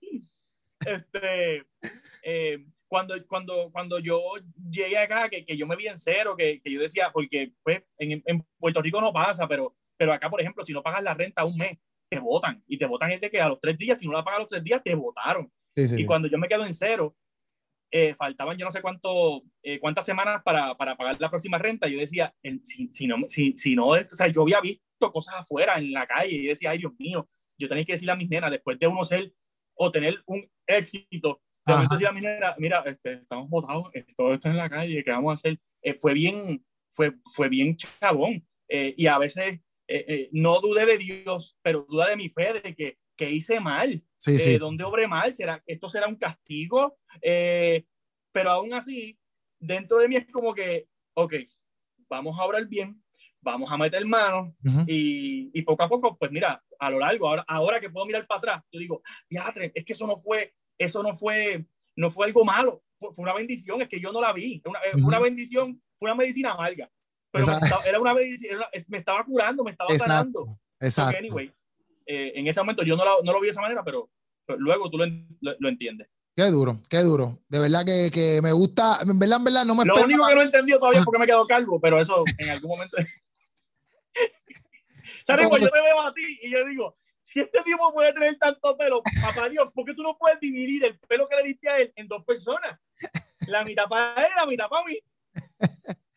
Este, eh, cuando, cuando, cuando yo llegué acá, que, que yo me vi en cero, que, que yo decía, porque pues en, en, Puerto Rico no pasa, pero, pero acá, por ejemplo, si no pagas la renta un mes, te votan. Y te votan es de que a los tres días, si no la pagas a los tres días, te votaron. y cuando yo me quedo en cero, eh, faltaban yo no sé cuánto, eh, cuántas semanas para, para, pagar la próxima renta. Yo decía, si, si, no, si, si no, o sea, yo había visto cosas afuera en la calle y decía, ay Dios mío, yo tenía que decirle a mis nenas, después de uno ser o tener un éxito decía, mira, mira este, estamos votados, todo esto en la calle, ¿qué vamos a hacer? Eh, fue bien, fue, fue bien chabón. Eh, y a veces eh, no dudé de Dios, pero duda de mi fe, de que, que hice mal, sí, sí. ¿dónde obré mal? ¿Será, ¿Esto será un castigo? pero aún así, dentro de mí es como que, ok, vamos a obrar bien, vamos a meter manos y, y, poco a poco, pues mira, a lo largo, ahora, ahora que puedo mirar para atrás, yo digo, teatro, es que eso no fue eso no fue, no fue algo malo, fue, una bendición, es que yo no la vi, una, fue una bendición, fue una medicina amarga, pero estaba, era una medicina, me estaba curando, me estaba sanando. Exacto. anyway, eh, en ese momento yo no, no, lo vi de esa manera, pero, luego tú lo, lo, entiendes. Qué duro, qué duro. De verdad que, que me gusta, en verdad, en verdad, no me Lo único que no he entendido todavía es porque me quedo calvo, pero eso en algún momento... ¿Sabes? Pues yo te veo a ti y yo digo, si este tipo puede tener tanto pelo, papá Dios, ¿por qué tú no puedes dividir el pelo que le diste a él en dos personas? La mitad para él, la mitad para mí.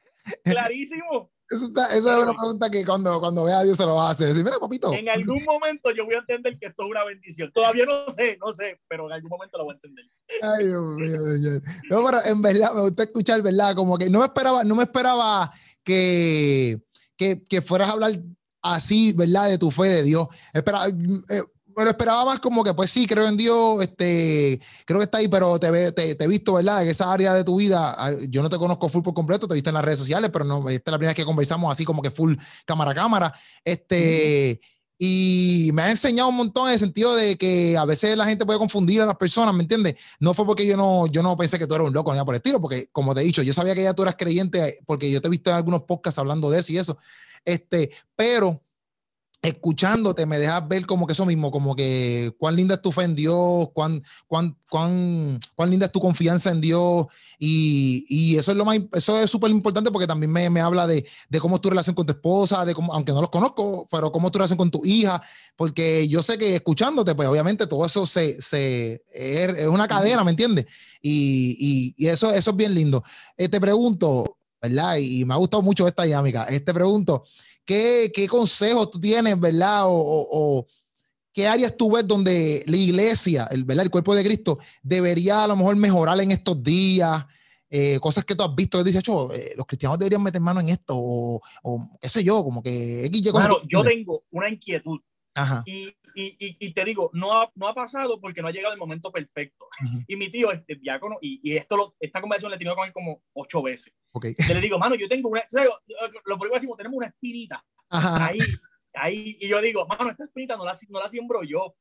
Clarísimo. Eso, es una pregunta que cuando, cuando vea a Dios se lo va a hacer. Decir, mira, papito. En algún momento yo voy a entender que esto es una bendición. Todavía no sé, no sé, pero en algún momento lo voy a entender. Ay, Dios mío, No, pero en verdad me gusta escuchar, ¿verdad? Como que no me esperaba, no me esperaba que, que, que fueras a hablar así, ¿verdad? De tu fe de Dios. Espera, eh, pero esperaba más como que, pues sí, creo en Dios, este, creo que está ahí, pero te, te, te, he visto, ¿verdad? En esa área de tu vida, ah, yo no te conozco full por completo, te he visto en las redes sociales, pero no, esta es la primera vez que conversamos así como que full cámara a cámara. Este, y me ha enseñado un montón en el sentido de que a veces la gente puede confundir a las personas, ¿me entiendes? No fue porque yo no, yo no pensé que tú eras un loco, ni por el estilo, porque como te he dicho, yo sabía que ya tú eras creyente, porque yo te he visto en algunos podcasts hablando de eso y eso, este, pero escuchándote me dejas ver como que eso mismo, como que cuán linda es tu fe en Dios, cuán, cuán, cuán, cuán linda es tu confianza en Dios y, y eso es lo más, eso es súper importante porque también me, me habla de, de, cómo es tu relación con tu esposa, de cómo, aunque no los conozco, pero cómo es tu relación con tu hija, porque yo sé que escuchándote, pues obviamente todo eso se, se es, una cadena, ¿me entiendes? Y, y, y, eso, eso es bien lindo. Eh, te pregunto, ¿verdad? Y, y me ha gustado mucho esta dinámica. Eh, te pregunto, ¿Qué, qué consejos tú tienes, verdad? O, o, qué áreas tú ves donde la iglesia, el, ¿verdad? el cuerpo de Cristo, debería a lo mejor mejorar en estos días? Eh, cosas que tú has visto, que dices, eh, los cristianos deberían meter mano en esto, o, o qué sé yo, como que Claro, yo tengo una inquietud. Ajá. Y, y, y, te digo, no ha, no ha pasado porque no ha llegado el momento perfecto. Y mi tío, este diácono, y, y esto lo, esta conversación le he tenido con él como ocho veces. Okay. le digo, mano, yo tengo una, lo primero decimos, tenemos una espinita ahí, ahí, y yo digo, mano, esta espinita no la, no la siembro yo,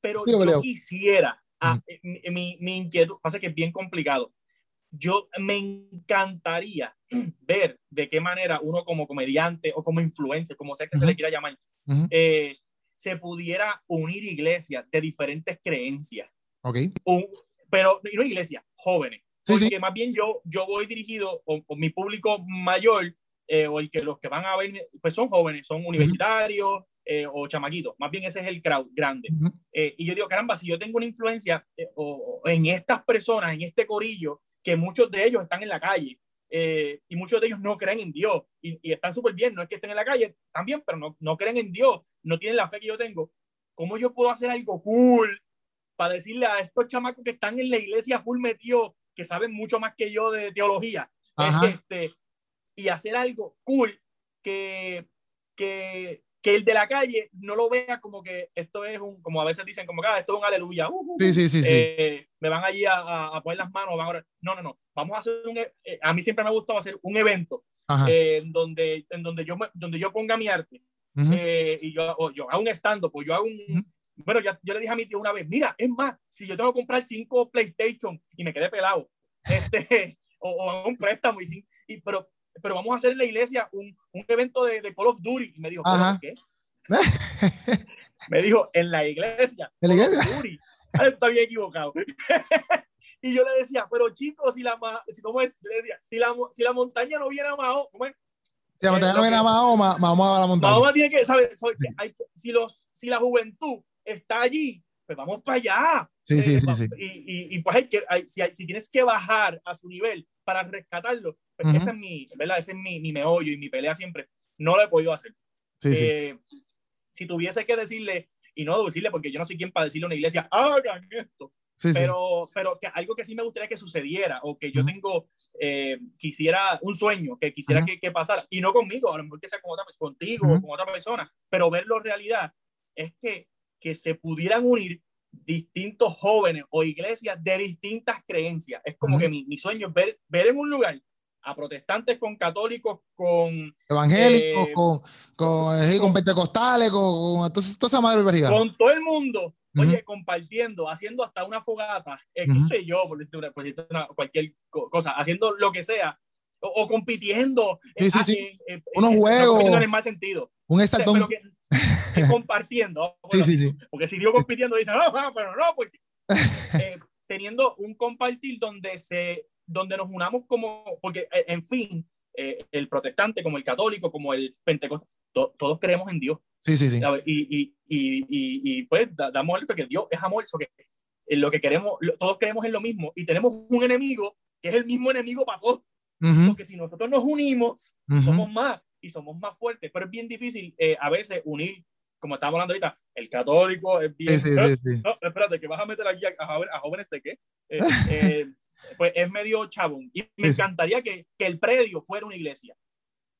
pero yo quisiera, ah, eh, mi, mi, inquietud, pasa que es bien complicado, yo me encantaría ver de qué manera uno como comediante o como influencer, como sea que se le quiera llamar, eh, se pudiera unir iglesias de diferentes creencias. Ok. pero no iglesias, jóvenes. porque más bien yo, yo voy dirigido, o, mi público mayor, eh, o el que los que van a ver, pues son jóvenes, son universitarios eh, o chamaquitos. Más bien ese es el crowd grande. Eh, y yo digo, caramba, si yo tengo una influencia o, en estas personas, en este corillo, que muchos de ellos están en la calle, y muchos de ellos no creen en Dios y, y están súper bien, no es que estén en la calle también, pero no, no creen en Dios, no tienen la fe que yo tengo. ¿Cómo yo puedo hacer algo cool para decirle a estos chamacos que están en la iglesia full metidos, que saben mucho más que yo de teología, este, y hacer algo cool que, que, que, el de la calle no lo vea como que esto es un, como a veces dicen, como que ah, esto es un aleluya. Uh, uh, sí, sí, sí, eh, me van allí a, a, poner las manos. Van a no, no, no. Vamos a hacer un, eh, a mí siempre me ha gustado hacer un evento eh, en, donde, en donde, yo, donde yo ponga mi arte. y yo, yo hago un stand pues yo hago un, bueno, ya, yo le dije a mi tío una vez, mira, es más, si yo tengo que comprar cinco PlayStation y me quedé pelado, este, o, o, un préstamo, y, y, pero pero vamos a hacer en la iglesia un, un evento de, de, Call of Duty. Y me dijo, ¿qué? me dijo, en la iglesia. ¿En la iglesia? Call of Duty. Ah, está bien equivocado. y yo le decía, pero chicos, si la, si, ¿cómo es? le decía, si la, si la montaña no viene a Mahoma, ¿cómo es? Si la montaña no viene a Mahoma, Mahoma a la montaña. Mahoma tiene que, saber, si, los, si la juventud está allí, pues vamos para allá. Sí, sí, eh, sí, sí. Y, y, y, pues hay que, hay, si, hay, si tienes que bajar a su nivel para rescatarlo, pues ese es mi, ¿verdad? Ese es mi, mi, meollo y mi pelea siempre. No lo he podido hacer. Sí, eh, sí. Si tuviese que decirle, y no decirle, porque yo no soy quien para decirle a una iglesia, hagan esto. Sí, pero, pero que algo que sí me gustaría que sucediera, o que yo tengo, eh, quisiera un sueño, que quisiera que, que, pasara, y no conmigo, a lo mejor que sea con otra, contigo o con otra persona, pero verlo realidad, es que, que se pudieran unir distintos jóvenes o iglesias de distintas creencias. Es como que mi, mi, sueño es ver, ver en un lugar a protestantes con católicos, con evangélicos, eh, con, con, con, pentecostales, con, con toda esa madre Con todo el mundo oye, compartiendo, haciendo hasta una fogata, eh, qué sé yo, por decirte, por decirte una, cualquier cosa, haciendo lo que sea, o, o compitiendo. Sí, sí, eh, sí. eh, eh, Unos eh, no juegos. compitiendo en el mal sentido. Un O sea, que compartiendo. Sí, sí, sí. Porque si digo compitiendo, dicen, no, pero no, porque eh, teniendo un compartir donde se donde nos unamos como, porque eh, en fin, eh, el protestante, como el católico, como el pentecostal, to- todos creemos en Dios. Sí, sí, sí. Y, y, y, y, y, pues da- damos el que Dios es amor, eso que en lo que queremos, lo- todos creemos en lo mismo y tenemos un enemigo que es el mismo enemigo para todos, Ujú, porque si nosotros nos unimos, ujú. somos más y somos más fuertes, pero es bien difícil eh, a veces unir, como estábamos hablando ahorita, el católico es bien... Sí, sí, sí, sí. No, espérate, que vas a meter aquí a, a jóvenes de qué? Eh, eh, pues es medio chabón. Y me encantaría que, que el predio fuera una iglesia.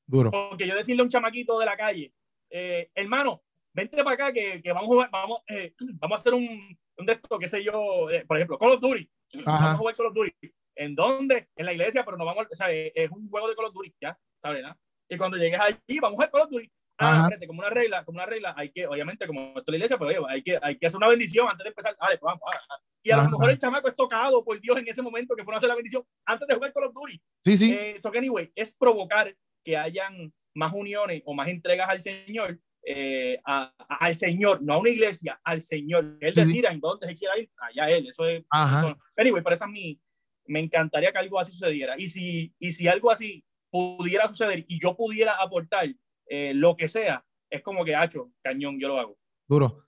Duro. Porque yo decirle a un chamaquito de la calle, eh, hermano, vente para acá que, que vamos a jugar, vamos, eh, vamos a hacer un, un de esto, qué sé yo, eh, por ejemplo, Call of Duty. Vamos Ajá. a jugar Call of Duty. ¿En dónde? En la iglesia, pero no vamos, o sea, es un juego de Call of Duty, ya, ¿sabes? no? Y cuando llegues allí, vamos a jugar Call of Duty. Ah, espérate, como una regla, como una regla, hay que, obviamente, como esto es la iglesia, pues oye, hay que, hay que hacer una bendición antes de empezar. Vale, pues vamos. ah, ah. Y a Ajá. lo mejor el chamaco es tocado por Dios en ese momento que fue a hacer la bendición antes de jugar Call of Duty. Sí, sí. Eh, so que anyway, es provocar que hayan más uniones o más entregas al Señor, eh, a- a- al Señor, no a una iglesia, al Señor. Él Sí, sí. decida en dónde se quiera ir, allá él. Eso es. Ajá. eso- anyway, pero esa es mi. Me encantaría que algo así sucediera. Y si, y si algo así pudiera suceder y yo pudiera aportar eh, lo que sea, es como que, hacho, cañón, yo lo hago. Duro.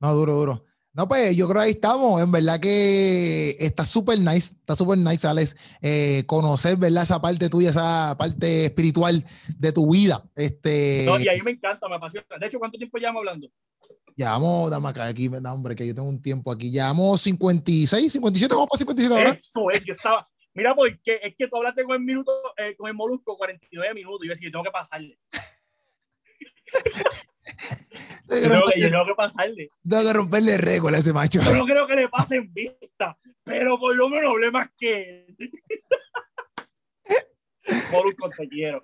No, duro, duro. No, pues yo creo que ahí estamos. En verdad que está súper nice, está súper nice, Alex, eh, conocer, ¿verdad? Esa parte tuya, esa parte espiritual de tu vida. Este, No, y ahí me encanta, me apasiona. De hecho, ¿cuánto tiempo llevamos hablando? Llevamos, dame acá, aquí, no, hombre, que yo tengo un tiempo aquí. Llevamos 56, 57, vamos para 57 ahora. Eso es, yo estaba. Mira, porque es que tú hablaste con el minuto, eh, con el molusco 49 minutos. Y yo decía, yo tengo que pasarle. Yo tengo que, yo tengo que pasarle. Tengo que romperle récord a ese macho. Yo no creo que le pase en vista, pero por lo menos hablé más que él. Molusco, te quiero.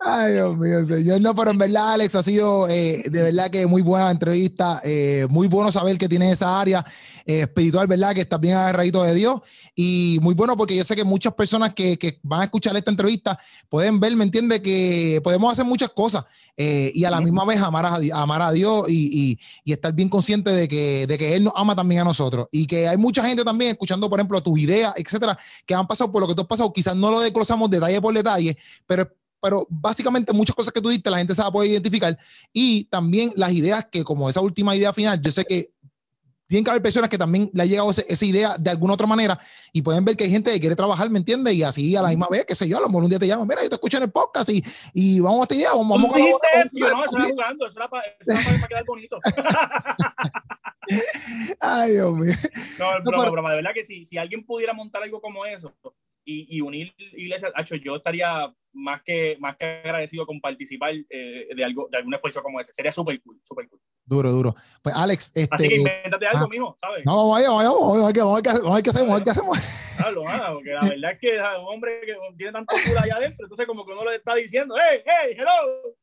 Ay, Dios mío, señor. No, pero en verdad, Alex, ha sido eh, de verdad que muy buena entrevista. eh, muy bueno saber que tienes esa área eh, espiritual, ¿verdad? Que estás bien agarradito de Dios. Y muy bueno porque yo sé que muchas personas que, que van a escuchar esta entrevista pueden ver, ¿me entiendes? Que podemos hacer muchas cosas eh, y a la misma vez amar a, amar a Dios y, y- y estar bien consciente de que, de que Él nos ama también a nosotros. Y que hay mucha gente también escuchando, por ejemplo, tus ideas, etcétera, que han pasado por lo que tú has pasado. Quizás no lo desglosamos detalle por detalle, pero pero básicamente muchas cosas que tú diste la gente se va a poder identificar y también las ideas que como esa última idea final, yo sé que tienen que haber personas que también le ha llegado ese- esa idea de alguna otra manera y pueden ver que hay gente que quiere trabajar, ¿me entiendes? Y así a la misma vez, qué sé yo, a lo mejor un día te llaman, mira, yo te escucho en el podcast y, y vamos a esta idea, vamos, vamos a dijiste no, eso era jugando, eso era para, eso era para quedar bonito. Ay, Dios mío. No, es No, broma, pero- broma. De verdad que si, si alguien pudiera montar algo como eso y, y unir iglesias, hacho, yo estaría más que, más que agradecido con participar eh, de, algo, de algún esfuerzo como ese. Sería súper cool, súper cool. Duro, duro. Pues Alex, Así que este... invéntate algo, ah. mijo, ¿sabes? No, vamos allá, vamos vamos vamos vamos ver qué hacemos, vamos qué hacemos. Claro, porque la verdad es que ah, un hombre que tiene tanto culo allá adentro, entonces como que uno le está diciendo, hey, hey, hello.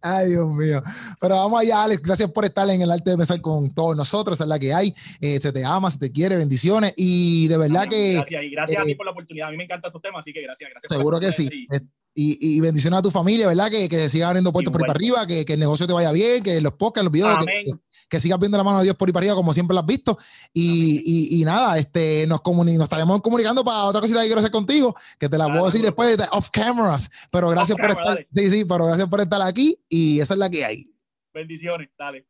Ay, Dios mío. Pero vamos allá, Alex. Gracias por estar en el arte de pensar con todos nosotros. Esa es la que hay. Eh, se te ama, se te quiere. Bendiciones. Y de verdad que Gracias, y gracias a eh, ti por la oportunidad. A mí me encantan estos temas, así que gracias, gracias. seguro que sí. y- Eh, Y, y bendiciones a tu familia, ¿verdad? Que, que siga abriendo puertos por ahí para arriba, que, que el negocio te vaya bien, que los podcasts, los videos, que, que, sigas viendo la mano de Dios por ahí para arriba, como siempre lo has visto. Y, y, y nada, este, nos, comuni- nos estaremos comunicando para otra cosita que quiero hacer contigo, que te la Claro, voy a decir después de off cameras. Pero gracias por camera, estar. Sí, sí, pero gracias por estar aquí y esa es la que hay. Bendiciones, dale.